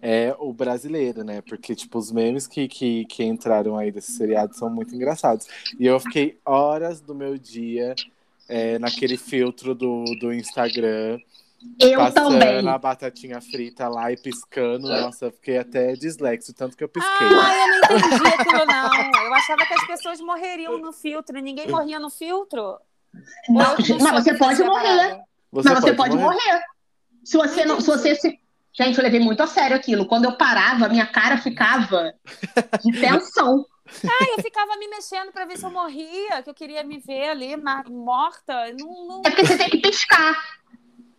é o brasileiro, né? Porque, tipo, os memes que, que, que entraram aí desse seriado são muito engraçados. E eu fiquei horas do meu dia é, naquele filtro do, do Instagram, Eu passando também. a batatinha frita lá e piscando. Nossa, eu fiquei até dislexo, tanto que eu pisquei. Ah, eu não entendi aquilo, não. Eu achava que as pessoas morreriam no filtro. Ninguém morria no filtro. Não, mas soube você pode morrer. parada? Mas você pode morrer. Se você não, se você se... Gente, eu levei muito a sério aquilo. Quando eu parava, minha cara ficava de tensão. Ah, eu ficava me mexendo pra ver se eu morria, que eu queria me ver ali morta. Não, não- É porque você tem que piscar.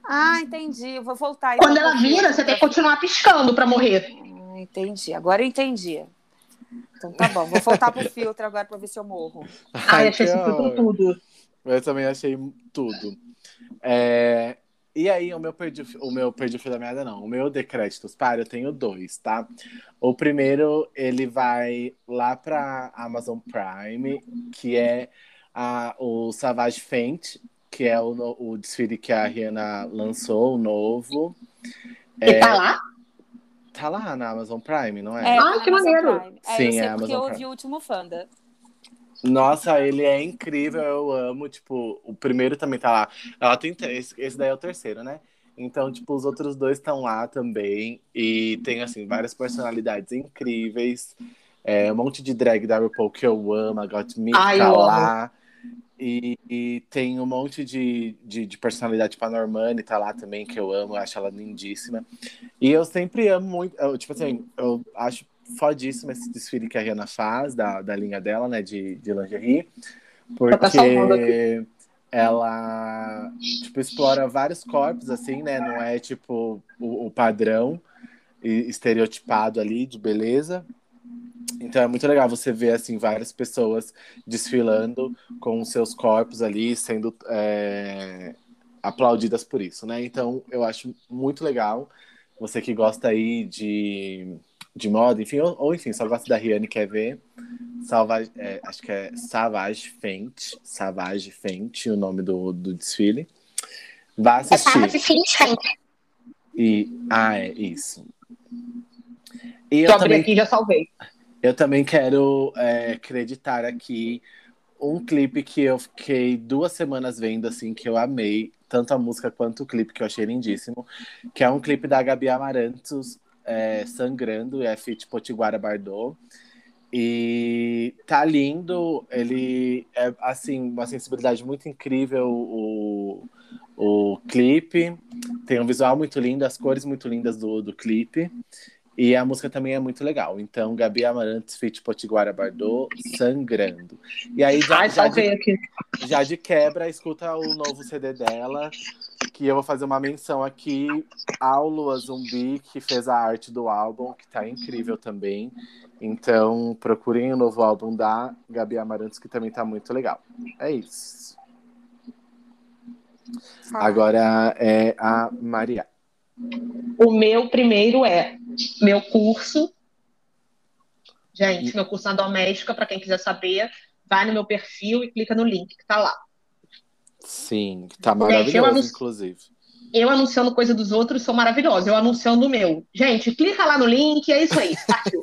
Ah, entendi. Eu vou voltar. então, Quando ela vira, você tem que continuar piscando pra morrer. Hum, Entendi. Agora eu entendi. Então tá bom. Vou voltar pro filtro agora pra ver se eu morro. Ai, achei que isso tudo. Eu também achei tudo. É, E aí, o meu perdi, o meu perdi o fio da meada, não. O meu decréditos para, eu tenho dois, tá? O primeiro, ele vai lá pra Amazon Prime, que é a, o Savage Fenty, que é o, o desfile que a Rihanna lançou, o novo. E tá lá? Tá lá na Amazon Prime, não é? É, Ah, tá que Amazon maneiro. Prime. É, Sim, eu sei é porque Amazon eu Prime. ouvi o último Fanda. Nossa, ele é incrível, eu amo. Tipo, o primeiro também tá lá. Ela tem esse, esse daí é o terceiro, né? Então, tipo, os outros dois estão lá também. E tem, assim, várias personalidades incríveis. É, um monte de drag da RuPaul que eu amo, a Gottmik Ai, tá eu amo. E, e tem um monte de, de, de personalidade, tipo a Normani tá lá também, que eu amo, eu acho ela lindíssima. E eu sempre amo muito, eu, tipo assim, eu acho fodíssimo esse desfile que a Rihanna faz, da, da linha dela, né, de, de lingerie, porque ela, tipo, explora vários corpos, assim, né, não é, tipo, o, o padrão estereotipado ali de beleza. Então é muito legal você ver, assim, várias pessoas desfilando com seus corpos ali, sendo é, aplaudidas por isso, né? Então eu acho muito legal. Você que gosta aí de, de moda, enfim, ou, ou, enfim, só gosta da Rihanna e quer ver, Salva, é, acho que é Savage Fenty, Savage Fenty, o nome do, do desfile. Vá assistir. E, ah, é isso. E Eu também aqui já salvei. Eu também quero é, acreditar aqui um clipe que eu fiquei duas semanas vendo, assim, que eu amei, tanto a música quanto o clipe, que eu achei lindíssimo, que é um clipe da Gabi Amarantos, é, Sangrando, é feat Potiguara Bardot. E tá lindo, ele é, assim, uma sensibilidade muito incrível, o, o clipe, tem um visual muito lindo, as cores muito lindas do, do clipe. E a música também é muito legal. Então, Gabi Amarantos, feat Potiguara Bardot, Sangrando. E aí, já, Ai, já, de, aqui. já de quebra, escuta o novo CD dela, que eu vou fazer uma menção aqui ao Lua Zumbi, que fez a arte do álbum, que tá incrível também. Então, procurem o novo álbum da Gabi Amarantos, que também tá muito legal. É isso. Agora é a Maria. O meu primeiro é meu curso. Gente, meu curso na doméstica, para quem quiser saber, vai no meu perfil e clica no link que tá lá. Sim, tá eu maravilhoso, anuncio- inclusive. Eu anunciando coisa dos outros sou maravilhosa. Eu anunciando o meu. Gente, clica lá no link, é isso aí. Partiu.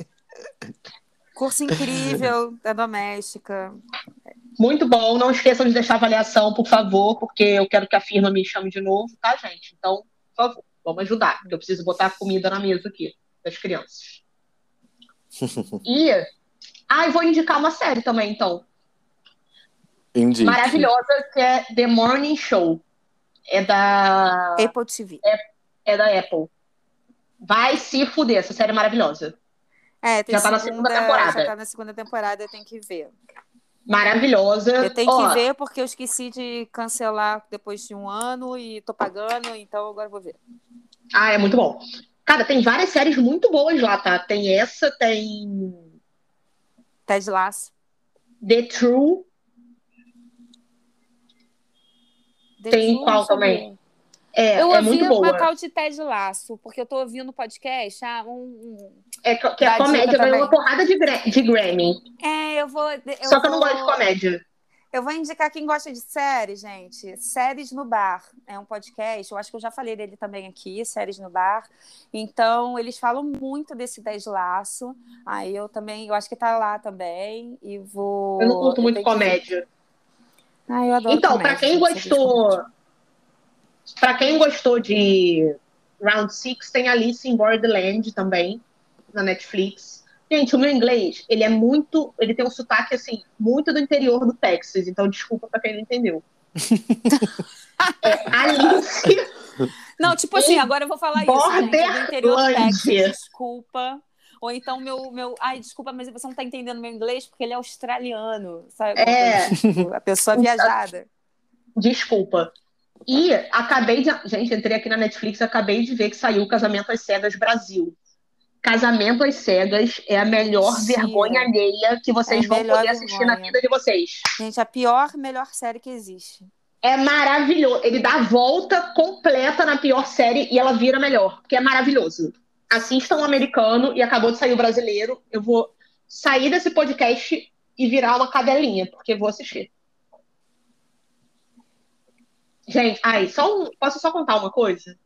Curso incrível da doméstica. Muito bom. Não esqueçam de deixar avaliação, por favor, porque eu quero que a firma me chame de novo, tá, gente? Então, por favor, vamos ajudar. porque Eu preciso botar comida na mesa aqui das crianças. E. Ah, eu vou indicar uma série também, então. Indique. Maravilhosa, que é The Morning Show. É da. Apple TV. É da Apple. Vai se fuder, essa série é maravilhosa. É, tem Já tá na segunda temporada. Já tá na segunda temporada, eu tenho que ver. Maravilhosa. Eu tenho Ó, que ver porque eu esqueci de cancelar depois de um ano e tô pagando, então agora vou ver. Ah, é muito bom. Cara, tem várias séries muito boas lá, tá? Tem essa, tem Ted Lasso. The True. The Tem True, qual também? É, eu é ouvi muito boa. uma tal de Ted Laço, porque eu tô ouvindo podcast. Ah, um, um- É, que Dá a comédia também. uma porrada de, de Grammy. É, eu vou. Eu Só que eu não vou- gosto de comédia. Eu vou indicar quem gosta de séries, gente. Séries no Bar. É um podcast. Eu acho que eu já falei dele também aqui, Séries no Bar. Então, eles falam muito desse 10 laço. Aí eu também, eu acho que tá lá também. E vou. Eu não curto muito que- comédia. Ah, eu adoro Então, comédia, pra quem gostou, para quem gostou de Round Six, tem Alice in Borderland também na Netflix. Gente, o meu inglês, ele é muito, ele tem um sotaque assim, muito do interior do Texas, então desculpa pra quem não entendeu. é Alice Não, tipo assim, agora eu vou falar isso, gente. Do interior do Texas, desculpa. Ou então meu, meu. Ai, desculpa, mas você não tá entendendo meu inglês porque ele é australiano. Sabe? É. Tipo, A pessoa viajada. Desculpa. E acabei de. Gente, entrei aqui na Netflix e acabei de ver que saiu o Casamento às Cegas Brasil. Casamento às Cegas é a melhor Mentira. vergonha alheia que vocês É vão poder assistir na vergonha. vida de vocês. Gente, a pior, melhor série que existe. É maravilhoso. Ele dá a volta completa na pior série e ela vira melhor, porque é maravilhoso. Assistam o americano e acabou de sair o brasileiro. Eu vou sair desse podcast e virar uma cadelinha, porque vou assistir. Gente, ai, só um- posso só contar uma coisa?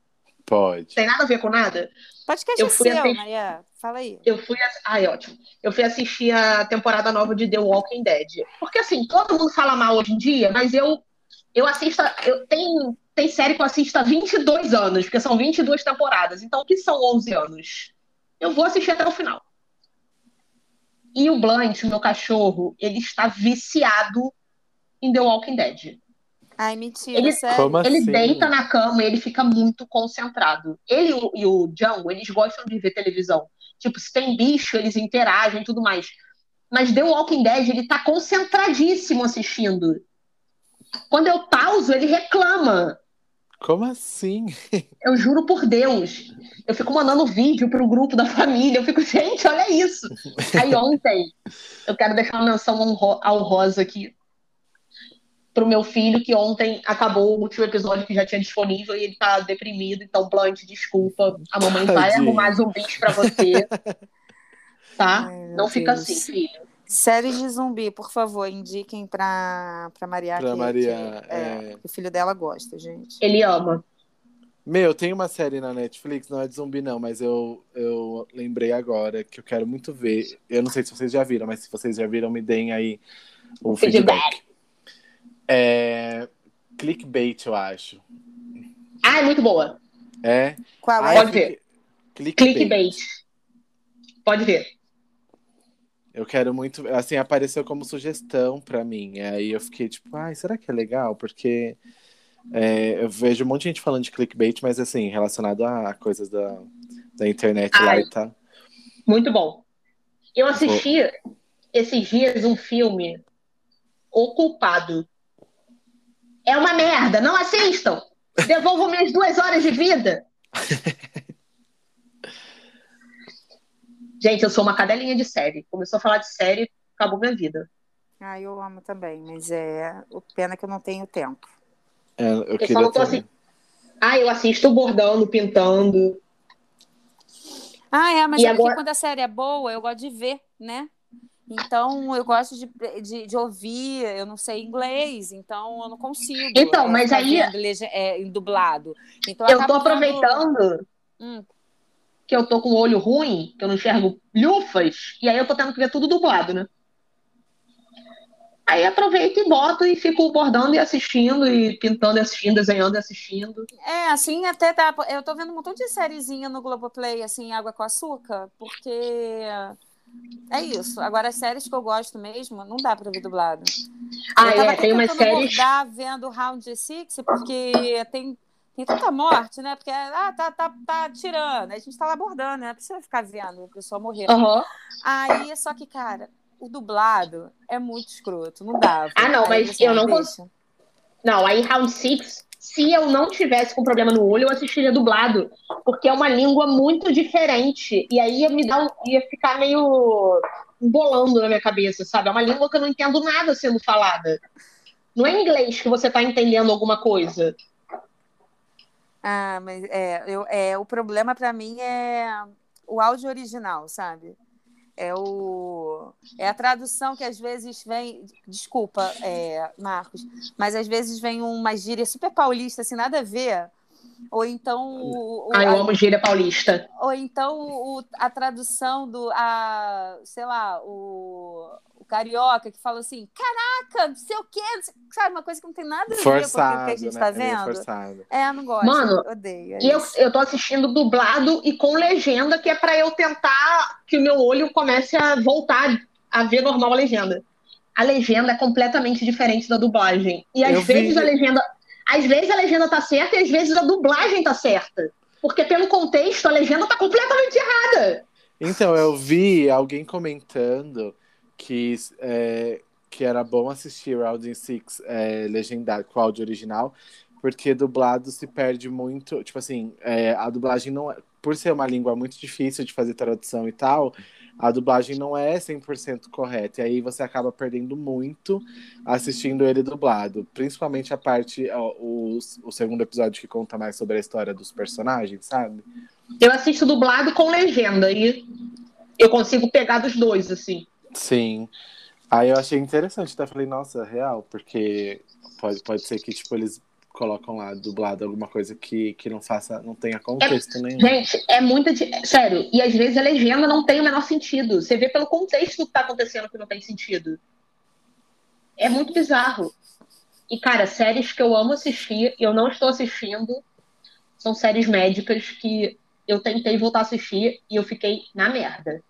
Pode. Tem nada a ver com nada? Podcast Eu é fui seu, assistir- Maria. Fala aí. Eu fui. Ai, ótimo. Eu fui assistir a temporada nova de The Walking Dead. Porque, assim, todo mundo fala mal hoje em dia, mas eu, eu assisto. Eu, tem, tem série que eu assisto há 22 anos, porque são 22 temporadas. Então, o que são 11 anos? Eu vou assistir até o final. E o Blunt, meu cachorro, ele está viciado em The Walking Dead. Ai, mentira, Ele- sério. Como Ele assim? deita na cama e ele fica muito concentrado. Ele e o- e o Django, eles gostam de ver televisão. Tipo, se tem bicho, eles interagem e tudo mais. Mas The Walking Dead, ele tá concentradíssimo assistindo. Quando eu pauso, ele reclama. Como assim? Eu juro por Deus. Eu fico mandando vídeo pro grupo da família. Eu fico, gente, olha isso. Aí ontem, eu quero deixar uma menção honro- honrosa aqui pro meu filho, que ontem acabou o último episódio que já tinha disponível e ele tá deprimido. Então, Blunt, desculpa. A mamãe vai Tadinho. arrumar zumbis pra você. Tá? Ai, Não fica Deus. assim, filho. Séries de zumbi, por favor, indiquem pra, pra Maria. Pra que- Maria, que- é, é. O filho dela gosta, gente. Ele ama. Meu, tem uma série na Netflix, não é de zumbi não, mas eu, eu lembrei agora que eu quero muito ver. Eu não sei se vocês já viram, mas se vocês já viram, me deem aí o Feedback. feedback. É... Clickbait, eu acho. Ah, é muito boa. É? Qual é? Pode ver. Clickbait. Clickbait. Pode ver. Eu quero muito. Assim, apareceu como sugestão pra mim. Aí eu fiquei tipo, ai, será que é legal? Porque é, eu vejo um monte de gente falando de clickbait, mas assim, relacionado a coisas da, da internet lá Ai. e tal. Muito bom. Eu assisti esses dias um filme, O Culpado. É uma merda, não assistam! Devolvam minhas duas horas de vida! Gente, eu sou uma cadelinha de série. Começou a falar de série, acabou minha vida. Ah, eu amo também, mas é o pena que eu não tenho tempo. É, eu queria não tô também. assim- Ah, eu assisto bordando, pintando. Ah, é, mas E é porque agora- quando a série é boa, eu gosto de ver, né? Então, eu gosto de, de, de ouvir, eu não sei inglês, então eu não consigo. Então, mas aí- lege- é, em dublado. Então, Eu tô aproveitando Hum. que eu tô com o olho ruim, que eu não enxergo lufas, e aí eu tô tendo que ver tudo dublado, né? Aí aproveito e boto e fico bordando e assistindo, e pintando e assistindo, desenhando e assistindo. É, assim, até dá. Eu tô vendo um montão de sériezinha no Globoplay, assim, Água com Açúcar, porque é isso. Agora, as séries que eu gosto mesmo, não dá pra ver dublado. Ah, é, tem umas séries. bordar vendo Round Six, porque tem, tem tanta morte, né? Porque, ah, tá, tá, tá tirando. A gente tá lá bordando, né? Não precisa ficar vendo a pessoa morrer. Aham. Aí, só que, cara, o dublado é muito escroto, não dá. Ah, não, mas eu não deixa. Não, aí Round Six, se eu não tivesse com problema no olho, eu assistiria dublado. Porque é uma língua muito diferente. E aí ia me dar ia ficar meio embolando na minha cabeça, sabe? É uma língua que eu não entendo nada sendo falada. Não é inglês que você tá entendendo alguma coisa. Ah, mas é, eu, é o problema para mim é o áudio original, sabe? É o é a tradução que às vezes vem, desculpa, é, Marcos, mas às vezes vem uma gíria super paulista, assim, nada a ver. Ou então. O, ah, eu a, amo gíria paulista. Ou então o, a tradução do. A, sei lá, o, o carioca que fala assim: caraca, não sei o quê, sabe? Uma coisa que não tem nada a forçado, ver com o que a gente né? tá É meio vendo. forçado. É, não gosto. Mano, odeio. é E eu, eu tô assistindo dublado e com legenda, que é pra eu tentar que o meu olho comece a voltar a ver normal a legenda. A legenda é completamente diferente da dublagem. E às Eu vi- vezes a legenda. Às vezes a legenda tá certa e às vezes a dublagem tá certa. Porque pelo contexto, a legenda tá completamente errada. Então, eu vi alguém comentando que, é, que era bom assistir Round 6 é, legendado com áudio original, porque dublado se perde muito. Tipo assim, é, a dublagem não é. Por ser uma língua muito difícil de fazer tradução e tal, a dublagem não é 100% correta. E aí você acaba perdendo muito assistindo ele dublado. Principalmente a parte, o, o segundo episódio que conta mais sobre a história dos personagens, sabe? Eu assisto dublado com legenda e eu consigo pegar dos dois, assim. Sim. Aí eu achei interessante, até falei, nossa, real, porque pode, pode ser que, tipo, eles colocam lá dublado alguma coisa que, que não faça, não tenha contexto nenhum. Gente, é muita. Sério, e às vezes a legenda não tem o menor sentido. Você vê pelo contexto que tá acontecendo que não tem sentido. É muito bizarro. E, cara, séries que eu amo assistir eu não estou assistindo são séries médicas que eu tentei voltar a assistir e eu fiquei na merda.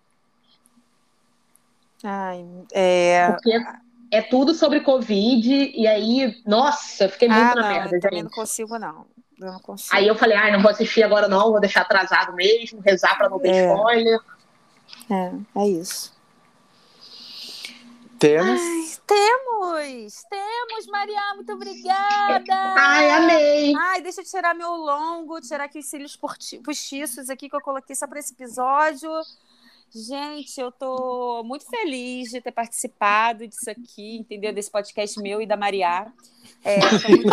Ai, é... Porque é tudo sobre Covid, e aí, nossa, eu fiquei muito Ah, na não, merda, eu também não consigo, não. Eu não consigo. Aí eu falei, ai, não vou assistir agora não, vou deixar atrasado mesmo, rezar pra não ter É. spoiler. É, é isso. Temos. Temos! Temos, Maria, muito obrigada! Ai, amei! Ai, deixa eu tirar meu longo, tirar aqui os cílios postiços aqui que eu coloquei só para esse episódio. Gente, eu tô muito feliz de ter participado disso aqui, entendeu? Desse podcast meu e da Maria. É, muito...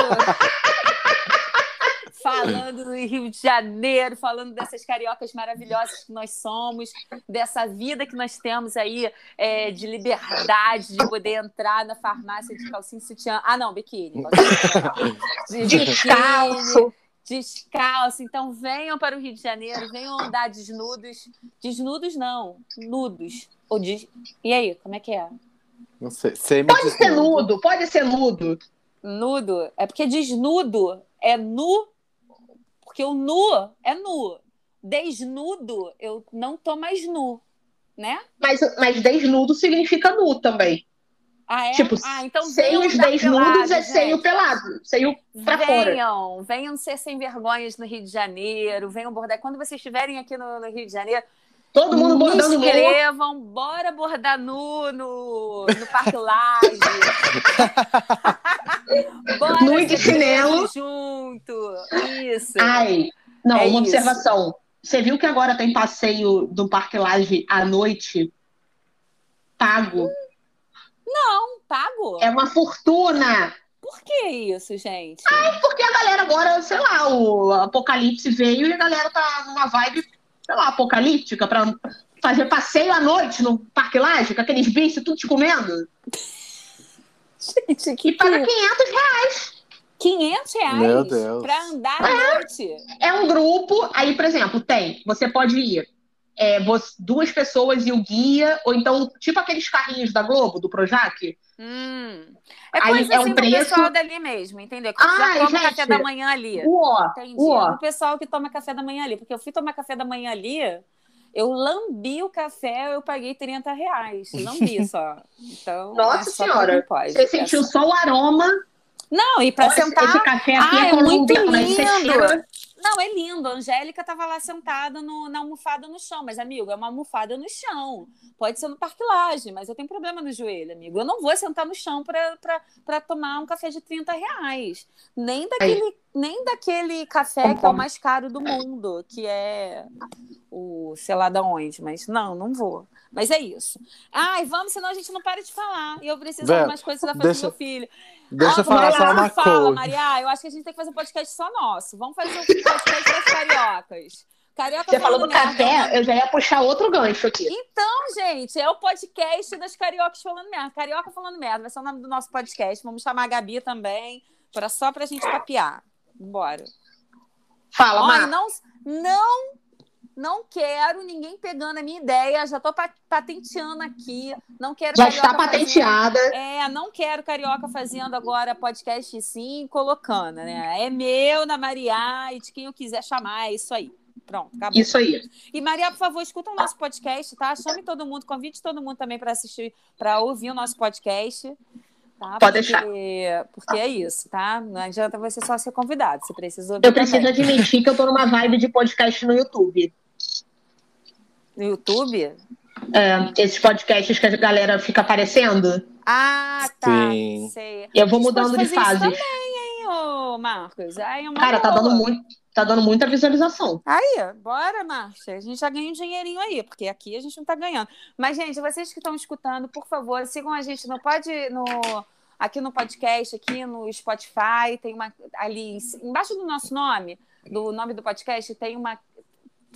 falando do Rio de Janeiro, falando dessas cariocas maravilhosas que nós somos, dessa vida que nós temos aí é, de liberdade, de poder entrar na farmácia de calcinha e sutiã. Ah, não, biquíni. De biquíni, Descalço. Então venham para o Rio de Janeiro, venham andar desnudos. Desnudos não, nudos. Ou des... E aí, como é que é? Não sei. Semi Pode ser nudo, pode ser nudo. Nudo? É porque desnudo é nu, porque o nu é nu. Desnudo, eu não tô mais nu, né? Mas, mas desnudo significa nu também. Ah, é? Tipo, ah, então venham Seios andar desnudos é seio gente. pelado. Seio pra fora. Venham, venham ser sem vergonhas no Rio de Janeiro, venham bordar. Quando vocês estiverem aqui no, no Rio de Janeiro, Todo mundo bordando nu. inscrevam, bora bordar nu no, no Parque Laje. bora Nu de chinelo. junto. Isso. Ai, não, É uma isso. observação. Você viu que agora tem passeio do Parque Lage à noite? Pago. Não, pago? É uma fortuna. Por que isso, gente? Porque a galera agora, sei lá, o apocalipse veio e a galera tá numa vibe, sei lá, apocalíptica pra fazer passeio à noite no Parque Lage, com aqueles bichos tudo te comendo. Gente, que E paga 500 reais. 500 reais Meu Deus. pra andar à noite. É um grupo, aí, por exemplo, tem, você pode ir é, você- duas pessoas e o guia, ou então, tipo aqueles carrinhos da Globo, do Projac. Hum. É Aí coisa é assim um preço- pessoal dali mesmo, entendeu? Que Ai, já toma gente. café da manhã ali. Uó, Entendi. uó. O pessoal que toma café da manhã ali. Porque eu fui tomar café da manhã ali, eu lambi o café, eu paguei 30 reais. Lambi só. Então, Nossa é só Senhora. pode. Você sentiu só o aroma. Não, e Olha, sentar. Esse café aqui Ah, é, é muito você lindo. Não, é lindo. A Angélica tava lá sentada no- na almofada no chão. Mas, amigo, é uma almofada no chão. Pode ser no Parque Laje, mas eu tenho problema no joelho, amigo. Eu não vou sentar no chão para tomar um café de 30 reais. Nem daquele, nem daquele café que é o mais caro do mundo, que é o sei lá da onde. Mas não, não vou. Mas é isso. Ai, vamos, senão a gente não para de falar. E eu preciso arrumar as coisas da festa Deixa- meu filho. Deixa eu Ah, falar Maria, só uma fala, coisa. Maria. Eu acho que a gente tem que fazer um podcast só nosso. Vamos fazer um podcast das cariocas. Carioca Você falou do merda. café, eu já ia puxar outro gancho aqui. Então, gente, é o podcast das cariocas falando merda. Carioca falando merda. Vai ser o nome do nosso podcast. Vamos chamar a Gabi também, pra, só pra gente papear. Bora. Fala, Olha, Mar. não, não, não quero ninguém pegando a minha ideia. Já pa- patenteando aqui. Não quero Já está patenteada. fazendo- É, não quero Carioca fazendo agora podcast sim, colocando, né? É meu, na Maria, e de quem eu quiser chamar. É isso aí. Pronto, acabou. Isso aí. E Maria, por favor, escuta o nosso podcast, tá? Chame todo mundo, convide todo mundo também para assistir, para ouvir o nosso podcast. Tá? Pode porque, Porque é isso, tá? Não adianta você só ser convidado, você precisa ouvir Eu preciso também. admitir que eu tô numa vibe de podcast no YouTube. No YouTube? É, esses podcasts que a galera fica aparecendo. Ah, tá. Sim. Sei. Eu vou mudando de fases. também, hein, ô Marcos? Ai, é Cara, tá boa. dando, muito, tá dando muita visualização. Aí, bora, Márcia. A gente já ganha um dinheirinho aí, porque aqui a gente não tá ganhando. Mas, gente, vocês que estão escutando, por favor, sigam a gente no pode no aqui no podcast, aqui no Spotify, tem uma ali em- embaixo do nosso nome, do nome do podcast, tem uma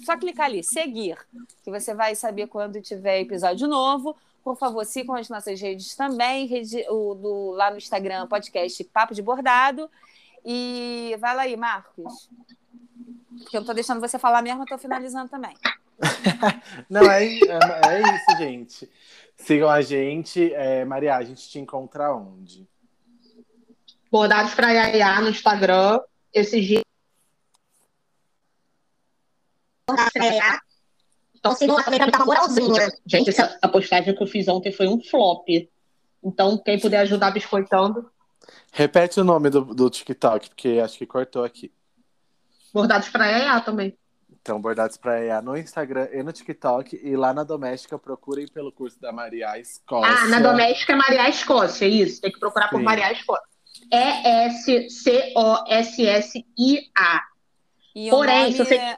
só clicar ali, seguir, que você vai saber quando tiver episódio novo. Por favor, sigam as nossas redes também, rede, o do, lá no Instagram, podcast Papo de Bordado. E vai lá aí, Marcos. Porque eu não tô deixando você falar mesmo, eu tô finalizando também. Não, é, é, é isso, gente. Sigam a gente. É, Maria, a gente te encontra onde? Bordados pra Yaya no Instagram. Esses dias. Então sigam lá também pra me dar uma moralzinha. Gente, essa, a postagem que eu fiz ontem foi um flop. Então, quem puder ajudar biscoitando, Repete o nome do, do TikTok, porque acho que cortou aqui. bordados pra Yaya também. Então, Bordados pra EA no Instagram e no TikTok. E lá na Doméstica, procurem pelo curso da Maria Escócia. Ah, na doméstica é Maria Escócia, isso. Tem que procurar por Sim. Maria Escócia. E-S-C-O-S-S-I-A. E Porém, se você-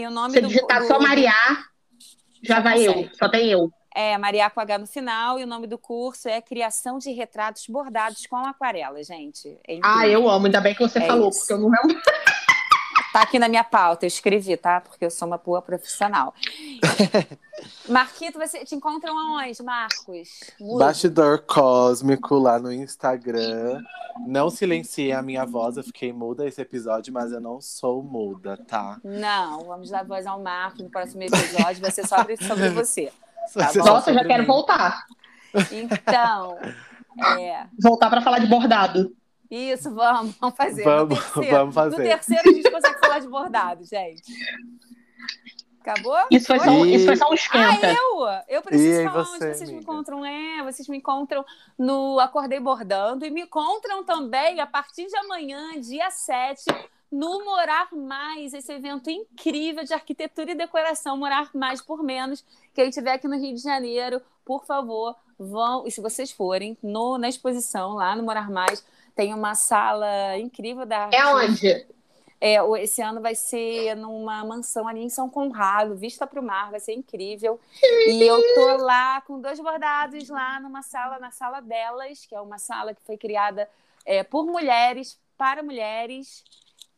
e o nome Se do, digitar do- só Maria, já Já vai eu. consegue. Só tem eu. É Maria com H no final, e o nome do curso é Criação de Retratos Bordados com Aquarela, gente. É. Ah, eu amo. Ainda bem que você É falou, isso. porque eu não lembro. Tá aqui na minha pauta, eu escrevi, tá? Porque eu sou uma boa profissional. Marquito, você te encontram aonde, Marcos? Mudo. Bastidor Cósmico lá no Instagram. Não silenciem a minha voz, eu fiquei muda esse episódio, mas eu não sou muda, tá? Não, vamos dar voz ao Marcos no próximo episódio, vai ser sobre, sobre você. Tá Você bom. só Nossa, eu já quero voltar. Então, é, Voltar pra falar de bordado. Isso, vamos, vamos fazer. Vamos, terceiro, vamos fazer. No terceiro a gente consegue falar de bordado, gente. Acabou? Isso foi, só, um- E- isso foi só um Ah, esquenta. eu? Eu preciso E falar você, onde vocês me amiga? encontram. É, vocês me encontram no Acordei Bordando e me encontram também a partir de amanhã, dia 7, no Morar Mais, esse evento incrível de arquitetura e decoração, Morar Mais por Menos. Quem estiver aqui no Rio de Janeiro, por favor, vão. E se vocês forem no, na exposição lá no Morar Mais, tem uma sala incrível da É onde? é, esse ano vai ser numa mansão ali em São Conrado, vista para o mar, vai ser incrível. E eu tô lá com dois bordados lá numa sala, na sala delas, que é uma sala que foi criada é, por mulheres, para mulheres.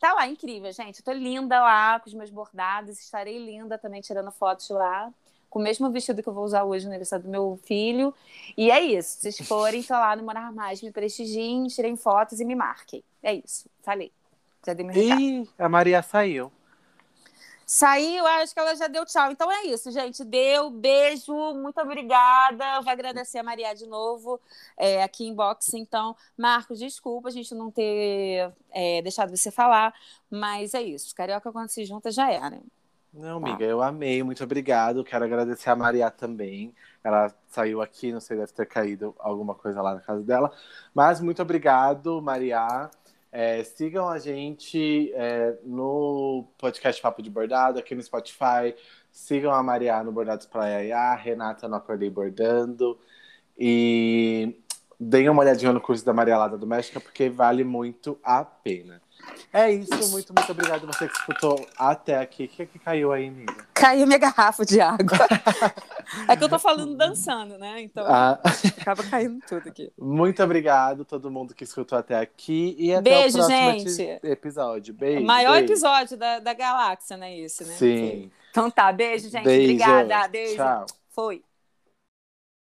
Tá lá, incrível, gente. Eu tô linda lá com os meus bordados, estarei linda também tirando fotos lá. Com o mesmo vestido que eu vou usar hoje no aniversário do meu filho. E é isso. Se vocês forem, tô lá no Morar Mais, me prestigiem, tirem fotos e me marquem. É isso. Falei. Já dei meu. Ih, a Maria saiu. Saiu, acho que ela já deu tchau. Então é isso, gente. Deu, beijo, muito obrigada. Vou agradecer a Maria de novo é, aqui em box. Então, Marcos, desculpa a gente não ter é, deixado você falar, mas é isso. Carioca, quando se junta, já era. Não, Tá. amiga, eu amei, muito obrigado. Quero agradecer a Maria também. Ela saiu aqui, não sei, deve ter caído alguma coisa lá na casa dela. Mas muito obrigado, Maria. É, sigam a gente é, no podcast Papo de Bordado, aqui no Spotify. Sigam a Maria no Bordados pra Yaya, Renata no Acordei Bordando. E deem uma olhadinha no curso da Maria lá da Doméstica, porque vale muito a pena. É isso, muito, muito obrigado você que escutou até aqui. O que, é que caiu aí, amiga? Caiu minha garrafa de água. é que eu tô falando dançando, né? Então Ah, acaba caindo tudo aqui. muito obrigado todo mundo que escutou até aqui. E até Beijo, o próximo gente. episódio. Beijo. o maior beijo. episódio da, da galáxia, né? Esse, né? Sim. Então tá, beijo, gente. Beijo. Obrigada. Beijo. Tchau. Foi.